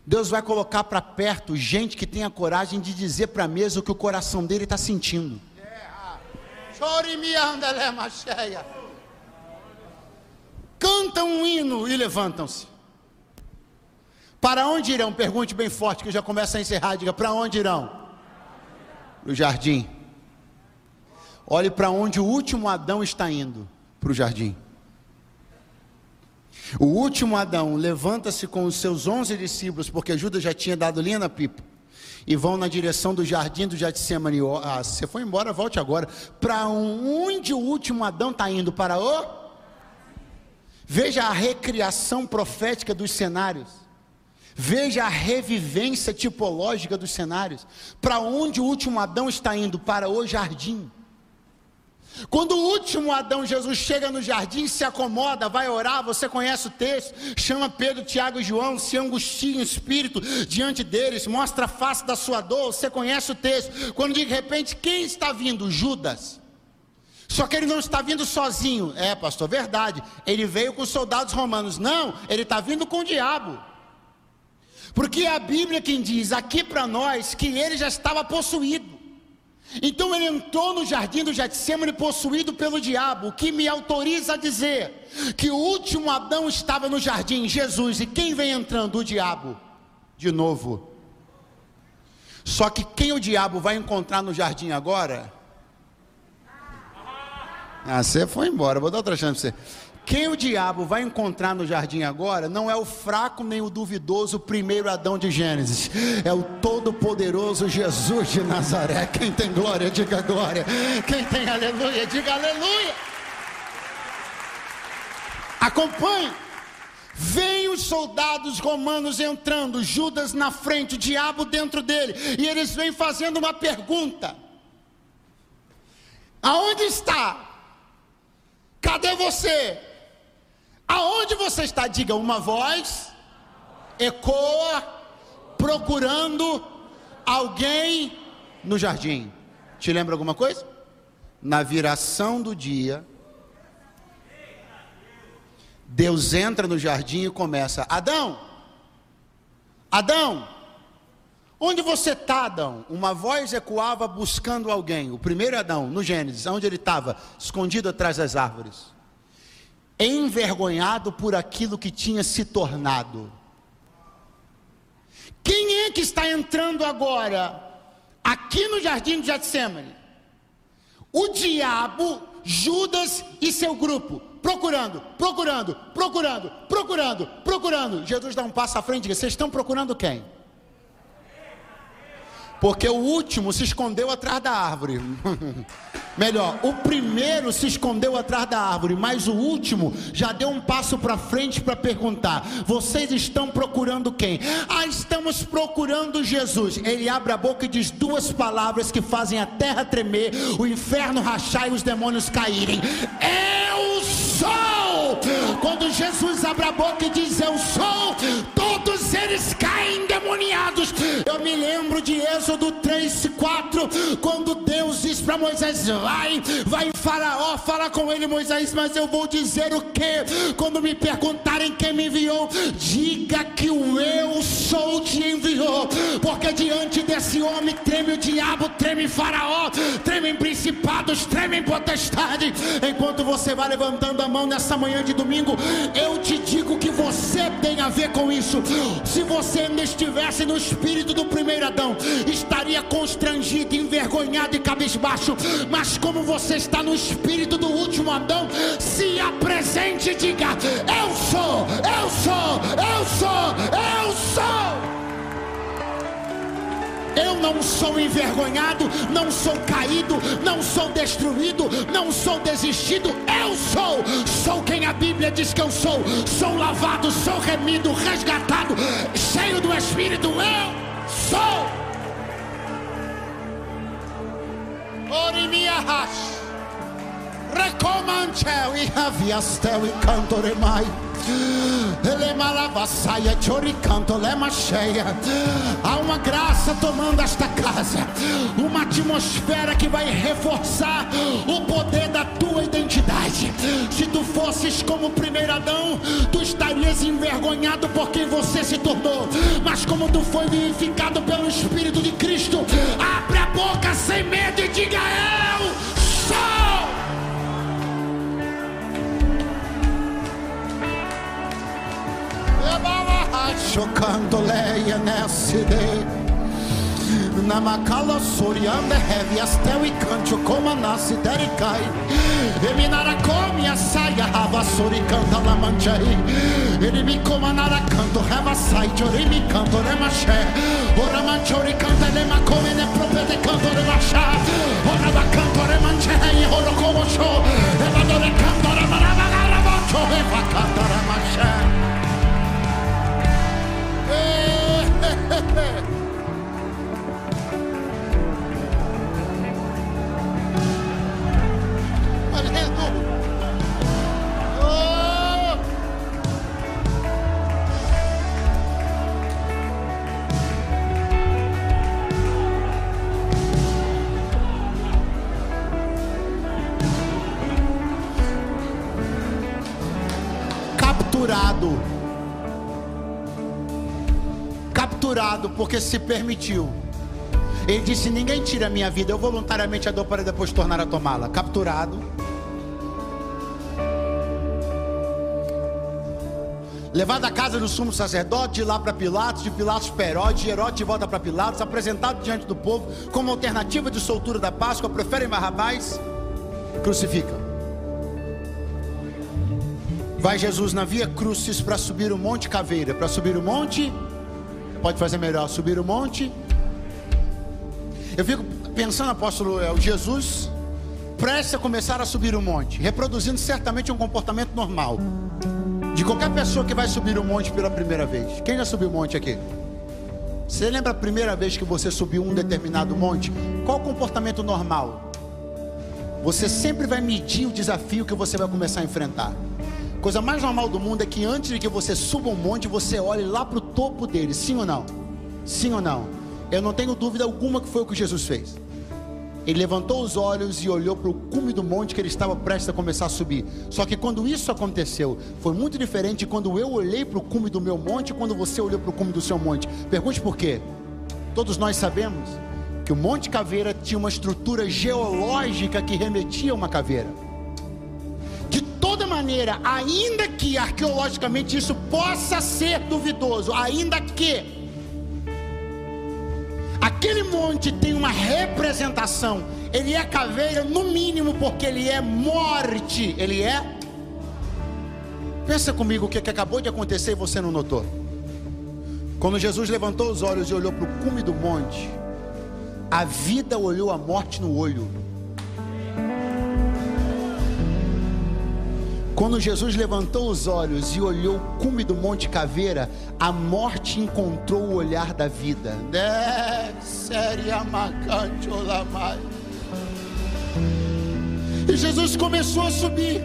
Deus vai colocar para perto gente que tenha coragem de dizer para a mesa o que o coração dele está sentindo. Cantam um hino e levantam-se. Para onde irão? Pergunte bem forte que já começa a encerrar. Diga: para onde irão? Para o jardim. Olhe para onde o último Adão está indo para o jardim. O último Adão levanta-se com os seus onze discípulos, porque Judas já tinha dado linha na pipa, e vão na direção do jardim do Getsemane. Ah, você foi embora, volte agora. Para onde o último Adão está indo? Para o. Veja a recriação profética dos cenários. Veja a revivência tipológica dos cenários. Para onde o último Adão está indo? Para o jardim. Quando o último Adão, Jesus, chega no jardim, se acomoda, vai orar, você conhece o texto, chama Pedro, Tiago e João, se angustia em espírito diante deles, mostra a face da sua dor, você conhece o texto. Quando de repente, quem está vindo? Judas. Só que ele não está vindo sozinho. É, pastor, verdade. Ele veio com os soldados romanos. Não, ele está vindo com o diabo. Porque é a Bíblia quem diz aqui para nós que ele já estava possuído. Então ele entrou no jardim do Getsemane possuído pelo diabo, o que me autoriza a dizer que o último Adão estava no jardim, Jesus, e quem vem entrando? O diabo, de novo. Só que quem o diabo vai encontrar no jardim agora? Ah, você foi embora, vou dar outra chance para você. Quem o diabo vai encontrar no jardim agora não é o fraco nem o duvidoso primeiro Adão de Gênesis, é o todo-poderoso Jesus de Nazaré. Quem tem glória, diga glória. Quem tem aleluia, diga aleluia. Acompanhe. Vem os soldados romanos entrando, Judas na frente, o diabo dentro dele, e eles vêm fazendo uma pergunta: Aonde está? Cadê você? Aonde você está? Diga uma voz, ecoa, procurando alguém no jardim. Te lembra alguma coisa? Na viração do dia, Deus entra no jardim e começa: Adão, Adão, onde você está, Adão? Uma voz ecoava buscando alguém. O primeiro Adão, no Gênesis, onde ele estava? Escondido atrás das árvores, envergonhado por aquilo que tinha se tornado. Quem é que está entrando agora, aqui no jardim de Getsemane? O diabo, Judas e seu grupo procurando, procurando, procurando, procurando, procurando. Jesus dá um passo à frente e diz: Vocês estão procurando quem? Porque o último se escondeu atrás da árvore. *laughs* Melhor, o primeiro se escondeu atrás da árvore, mas o último já deu um passo para frente para perguntar: Vocês estão procurando quem? Ah, estamos procurando Jesus. Ele abre a boca e diz duas palavras que fazem a terra tremer, o inferno rachar e os demônios caírem. Eu sou! Quando Jesus abre a boca e diz Eu sou, todos eles caem endemoniados. Eu me lembro de Êxodo 3, 4, quando Deus diz para Moisés: vai, vai Faraó, fala com ele, Moisés, mas eu vou dizer o que? Quando me perguntarem quem me enviou, diga que o eu sou te enviou, porque diante desse homem treme o diabo, treme Faraó, tremem principados, tremem potestade. Enquanto você vai levantando a mão nessa manhã de domingo, eu te digo que você tem a ver com isso. Se você ainda estivesse no espírito do primeiro Adão, estaria constrangido, envergonhado e cabisbaixo, mas como você está no espírito do último Adão, se apresente e diga: Eu sou, eu sou, eu sou, eu sou. Eu não sou envergonhado, não sou caído, não sou destruído, não sou desistido. Eu sou, sou quem a Bíblia diz que eu sou. Sou lavado, sou remido, resgatado, cheio do Espírito. Eu sou. Orimiahas. Recomanceu e aviastel e cantoremai. Cheia. Há uma graça tomando esta casa, uma atmosfera que vai reforçar o poder da tua identidade. Se tu fosses como o primeiro Adão, tu estarias envergonhado por quem você se tornou. Mas como tu foi vivificado pelo Espírito de Cristo, abre a boca sem medo e diga: Eu Şokandoleya neside heavy soryanda hevyasteri kancho koma nasi derikai Eminara komya saya hava sori kantala manchai Elimi koma nara kanto hava sai jorimi kanto remashe. Ora manchori kanta lema kome ne propete kanto remasha. Ora va kanto remanche hei horo komo sho Eva dore kanto remarabagara vocho Eva kanto remashe Porque se permitiu. Ele disse: Ninguém tira a minha vida, eu voluntariamente a dou para depois tornar a tomá-la. Capturado. Levado à casa do sumo sacerdote, de lá para Pilatos, de Pilatos para Herodes, de Herodes de volta para Pilatos, apresentado diante do povo como alternativa de soltura da Páscoa, preferem Barrabás, crucificam. Vai Jesus na via Crucis para subir o Monte Caveira, para subir o monte, pode fazer melhor, subir o monte. Eu fico pensando, apóstolo, é Jesus prestes a começar a subir o monte, reproduzindo certamente um comportamento normal de qualquer pessoa que vai subir o monte pela primeira vez. Quem já subiu o monte aqui? Você lembra a primeira vez que você subiu um determinado monte? Qual o comportamento normal? Você sempre vai medir o desafio que você vai começar a enfrentar. Coisa mais normal do mundo é que antes de que você suba um monte, você olhe lá para o topo dele, sim ou não? Sim ou não? Eu não tenho dúvida alguma que foi o que Jesus fez. Ele levantou os olhos e olhou para o cume do monte que ele estava prestes a começar a subir. Só que quando isso aconteceu, foi muito diferente de quando eu olhei para o cume do meu monte e quando você olhou para o cume do seu monte. Pergunte por quê? Todos nós sabemos que o Monte Caveira tinha uma estrutura geológica que remetia a uma caveira. Toda maneira, ainda que arqueologicamente isso possa ser duvidoso, ainda que aquele monte tem uma representação, ele é caveira no mínimo porque ele é morte, ele é. Pensa comigo o que, que acabou de acontecer e você não notou. Quando Jesus levantou os olhos e olhou para o cume do monte, a vida olhou a morte no olho. Quando Jesus levantou os olhos e olhou o cume do Monte Caveira, a morte encontrou o olhar da vida. E Jesus começou a subir.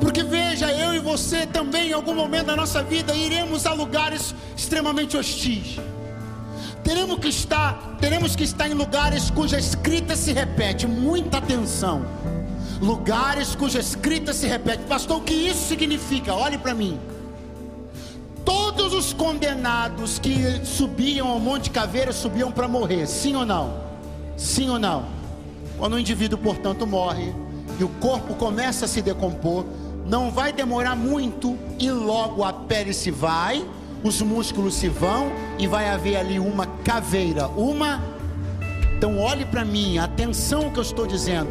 Porque veja, eu e você também, em algum momento da nossa vida, iremos a lugares extremamente hostis. Teremos que estar, teremos que estar em lugares cuja escrita se repete. Muita atenção. Lugares cuja escrita se repete. Pastor, o que isso significa? Olhe para mim. Todos os condenados que subiam ao Monte Caveira subiam para morrer, sim ou não? Sim ou não? Quando o indivíduo, portanto, morre e o corpo começa a se decompor, não vai demorar muito e logo a pele se vai os músculos se vão e vai haver ali uma caveira, uma. Então olhe para mim, atenção que eu estou dizendo.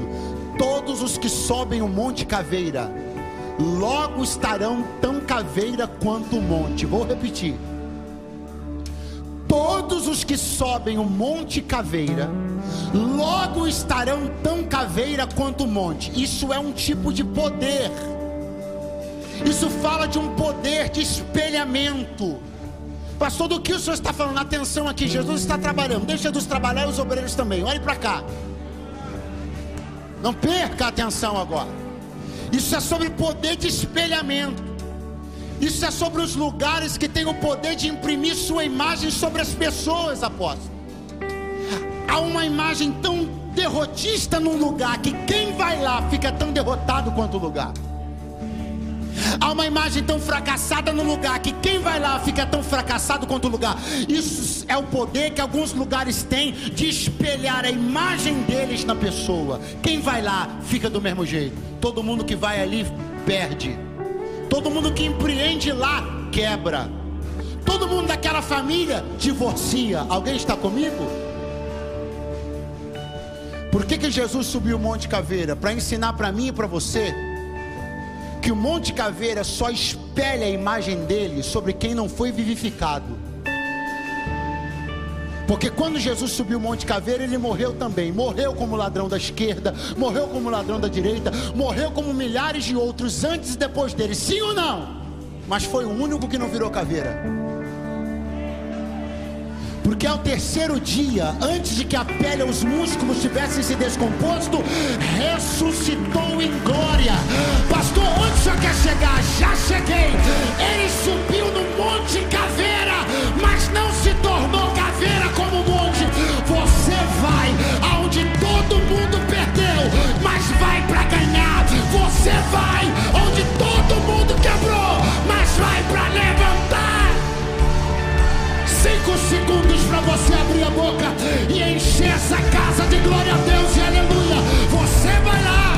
Todos os que sobem o monte caveira, logo estarão tão caveira quanto o monte. Vou repetir. Todos os que sobem o monte caveira, logo estarão tão caveira quanto o monte. Isso é um tipo de poder isso fala de um poder de espelhamento. Pastor, do que o senhor está falando? Atenção aqui, Jesus está trabalhando. Deixa Jesus trabalhar e os obreiros também. Olhe para cá. Não perca a atenção agora. Isso é sobre poder de espelhamento. Isso é sobre os lugares que têm o poder de imprimir sua imagem sobre as pessoas, apóstolo. Há uma imagem tão derrotista num lugar que quem vai lá fica tão derrotado quanto o lugar. Há uma imagem tão fracassada no lugar que quem vai lá fica tão fracassado quanto o lugar. Isso é o poder que alguns lugares têm de espelhar a imagem deles na pessoa. Quem vai lá fica do mesmo jeito. Todo mundo que vai ali perde. Todo mundo que empreende lá quebra. Todo mundo daquela família divorcia. Alguém está comigo? Por que, que Jesus subiu o Monte Caveira? Para ensinar para mim e para você que o Monte Caveira só espelha a imagem dele sobre quem não foi vivificado. Porque quando Jesus subiu o Monte Caveira, ele morreu também. Morreu como ladrão da esquerda, morreu como ladrão da direita, morreu como milhares de outros antes e depois dele. Sim ou não? Mas foi o único que não virou caveira. Porque ao terceiro dia, antes de que a pele e os músculos tivessem se descomposto, ressuscitou em glória. Pastor, onde o senhor quer chegar? Já cheguei. Ele subiu no Monte Caveira, mas não se tornou caveira como o monte. Você vai aonde todo mundo perdeu, mas vai para ganhar. Você vai onde todo mundo quebrou, mas vai para levantar. Cinco segundos para você abrir a boca e encher essa casa de glória a Deus e aleluia. Você vai lá.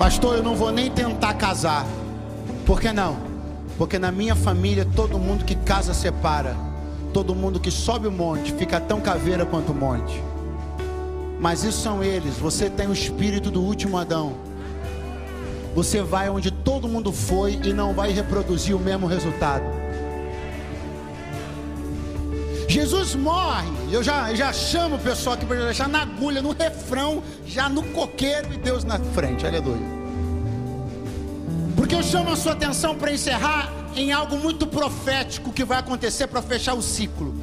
Pastor, eu não vou nem tentar casar. Por que não? Porque na minha família todo mundo que casa separa. Todo mundo que sobe o monte fica tão caveira quanto o monte. Mas isso são eles. Você tem o espírito do último Adão. Você vai onde todo mundo foi e não vai reproduzir o mesmo resultado. Jesus morre, eu já, já chamo o pessoal aqui para deixar na agulha, no refrão, já no coqueiro e Deus na frente, aleluia. Porque eu chamo a sua atenção para encerrar em algo muito profético que vai acontecer para fechar o ciclo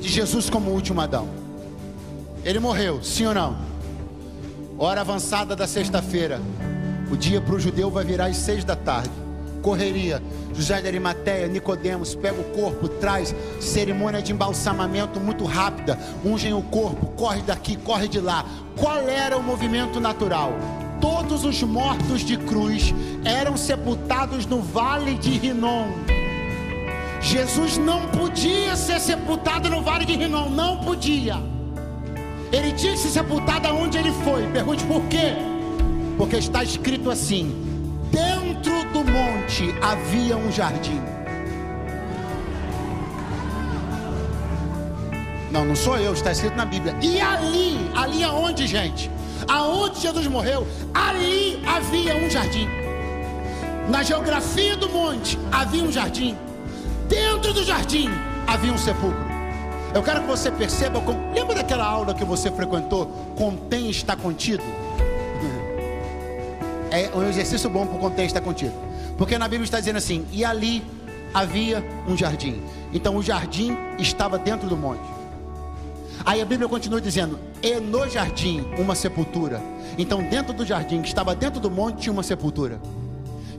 de Jesus como último Adão. Ele morreu, sim ou não? Hora avançada da sexta-feira, o dia para o judeu vai virar às seis da tarde. Correria. José de Arimateia, Nicodemos, pega o corpo, traz cerimônia de embalsamamento muito rápida, ungem o corpo, corre daqui, corre de lá. Qual era o movimento natural? Todos os mortos de cruz eram sepultados no vale de Rinom. Jesus não podia ser sepultado no vale de Rinom, não podia. Ele tinha que ser sepultado aonde ele foi. Pergunte por quê? Porque está escrito assim: dentro do monte havia um jardim. Não, não sou eu, está escrito na Bíblia. E ali, ali aonde, gente? Aonde Jesus morreu, ali havia um jardim. Na geografia do monte havia um jardim. Dentro do jardim havia um sepulcro. Eu quero que você perceba, lembra daquela aula que você frequentou? Contém está contido? É um exercício bom para o contém está contido. Porque na Bíblia está dizendo assim: e ali havia um jardim. Então o jardim estava dentro do monte. Aí a Bíblia continua dizendo: e no jardim uma sepultura. Então dentro do jardim que estava dentro do monte tinha uma sepultura.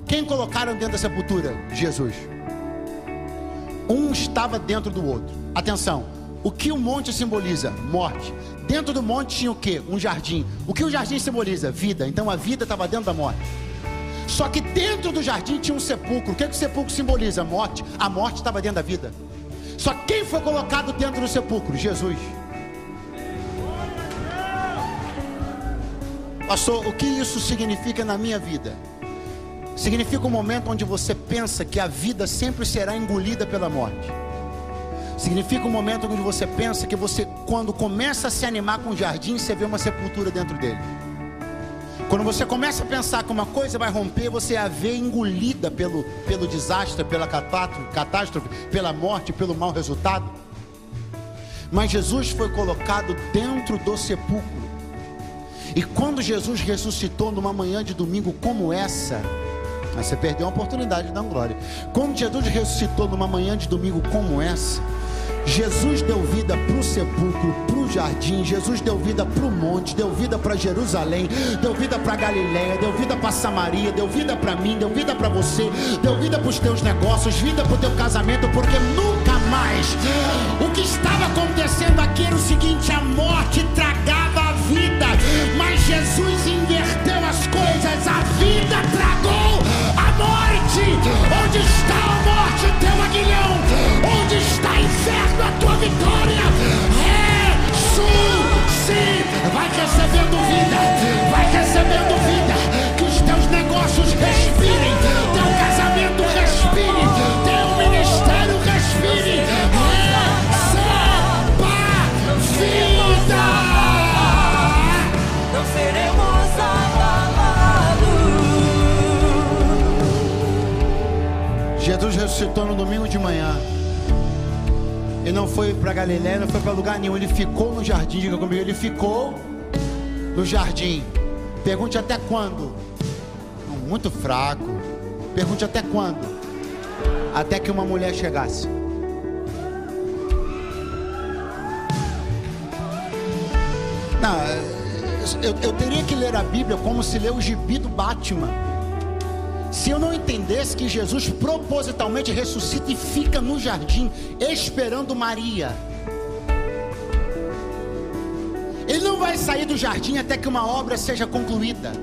Quem colocaram dentro da sepultura? Jesus. Um estava dentro do outro. Atenção, o que o monte simboliza? Morte. Dentro do monte tinha o que? Um jardim. O que o jardim simboliza? Vida. Então a vida estava dentro da morte. Só que dentro do jardim tinha um sepulcro. O que, que o sepulcro simboliza? Morte. A morte estava dentro da vida. Só quem foi colocado dentro do sepulcro? Jesus. Pastor, o que isso significa na minha vida? Significa um momento onde você pensa que a vida sempre será engolida pela morte. Significa um momento onde você pensa que você, quando começa a se animar com o jardim, você vê uma sepultura dentro dele. Quando você começa a pensar que uma coisa vai romper, você a vê engolida pelo, pelo desastre, pela catástrofe, pela morte, pelo mau resultado. Mas Jesus foi colocado dentro do sepulcro. E quando Jesus ressuscitou numa manhã de domingo como essa, você perdeu a oportunidade de dar glória. Quando Jesus ressuscitou numa manhã de domingo como essa, Jesus deu vida para o sepulcro, para o jardim, Jesus deu vida para o monte, deu vida para Jerusalém, deu vida para Galiléia, deu vida para Samaria, deu vida para mim, deu vida para você, deu vida para os teus negócios, vida para o teu casamento, porque nunca mais o que estava acontecendo aqui era o seguinte: a morte tragava a vida, mas Jesus inverteu coisas, a vida tragou a morte. Onde está a morte, teu aguilhão? Onde está inferno, a tua vitória? Ressuscita. Vai recebendo vida, vai recebendo vida. Que os teus negócios respirem, ressuscitou no domingo de manhã. Ele não foi para Galiléia, não foi para lugar nenhum. Ele ficou no jardim. Diga comigo, ele ficou no jardim. Pergunte até quando? Muito fraco. Pergunte até quando? Até que uma mulher chegasse. Não, eu, eu teria que ler a Bíblia como se lê o gibi do Batman. Se eu não entendesse que Jesus propositalmente ressuscita e fica no jardim esperando Maria. Ele não vai sair do jardim até que uma obra seja concluída.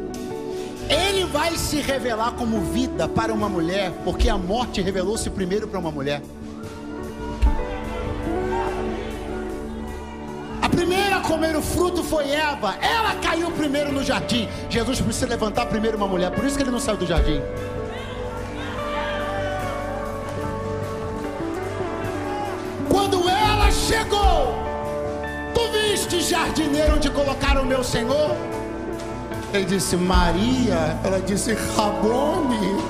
Ele vai se revelar como vida para uma mulher, porque a morte revelou-se primeiro para uma mulher. Comer o fruto foi Eva. Ela caiu primeiro no jardim. Jesus precisa levantar primeiro uma mulher. Por isso que ele não saiu do jardim. Quando ela chegou, tu viste jardineiro onde colocaram o meu Senhor? Ele disse Maria. Ela disse Rabone.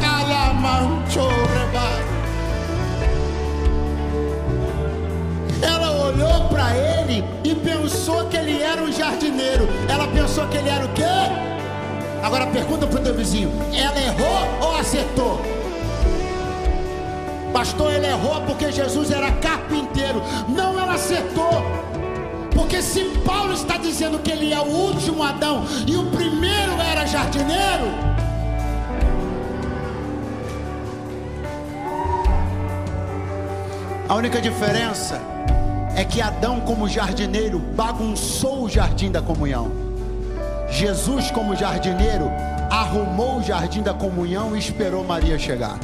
Calamanchoreba. Para ele e pensou que ele era um jardineiro. Ela pensou que ele era o quê? Agora pergunta pro teu vizinho: ela errou ou acertou? Pastor, ele errou porque Jesus era carpinteiro. Não, ela acertou. Porque se Paulo está dizendo que ele é o último Adão e o primeiro era jardineiro, a única diferença é que Adão, como jardineiro, bagunçou o jardim da comunhão. Jesus, como jardineiro, arrumou o jardim da comunhão e esperou Maria chegar.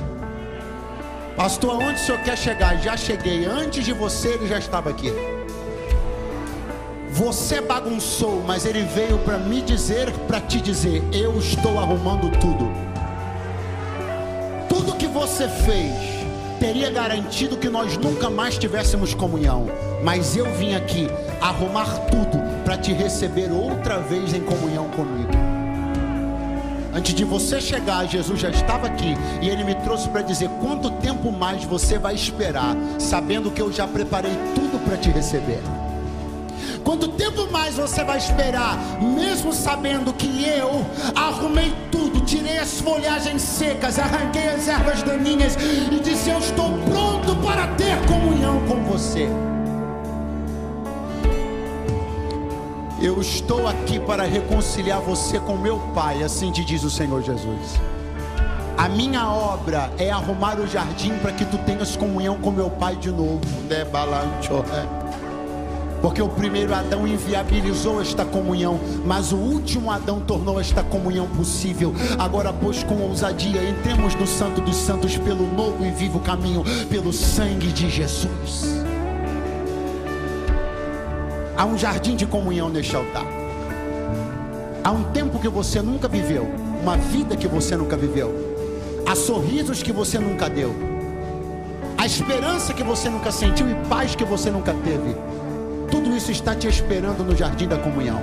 Pastor, aonde o senhor quer chegar? Já cheguei. Antes de você, ele já estava aqui. Você bagunçou, mas ele veio para me dizer, para te dizer: eu estou arrumando tudo. Tudo que você fez teria garantido que nós nunca mais tivéssemos comunhão, mas eu vim aqui arrumar tudo para te receber outra vez em comunhão comigo. Antes de você chegar, Jesus já estava aqui e ele me trouxe para dizer: quanto tempo mais você vai esperar, sabendo que eu já preparei tudo para te receber? Quanto tempo mais você vai esperar, mesmo sabendo que eu arrumei tudo, tirei as folhagens secas, arranquei as ervas daninhas e disse: Eu estou pronto para ter comunhão com você. Eu estou aqui para reconciliar você com meu Pai, assim te diz o Senhor Jesus. A minha obra é arrumar o jardim para que tu tenhas comunhão com meu Pai de novo. Né, é. Porque o primeiro Adão inviabilizou esta comunhão, mas o último Adão tornou esta comunhão possível. Agora, pois, com ousadia, entremos no Santo dos Santos pelo novo e vivo caminho, pelo sangue de Jesus. Há um jardim de comunhão neste altar. Há um tempo que você nunca viveu, uma vida que você nunca viveu. Há sorrisos que você nunca deu. A esperança que você nunca sentiu e paz que você nunca teve. Tudo isso está te esperando no jardim da comunhão.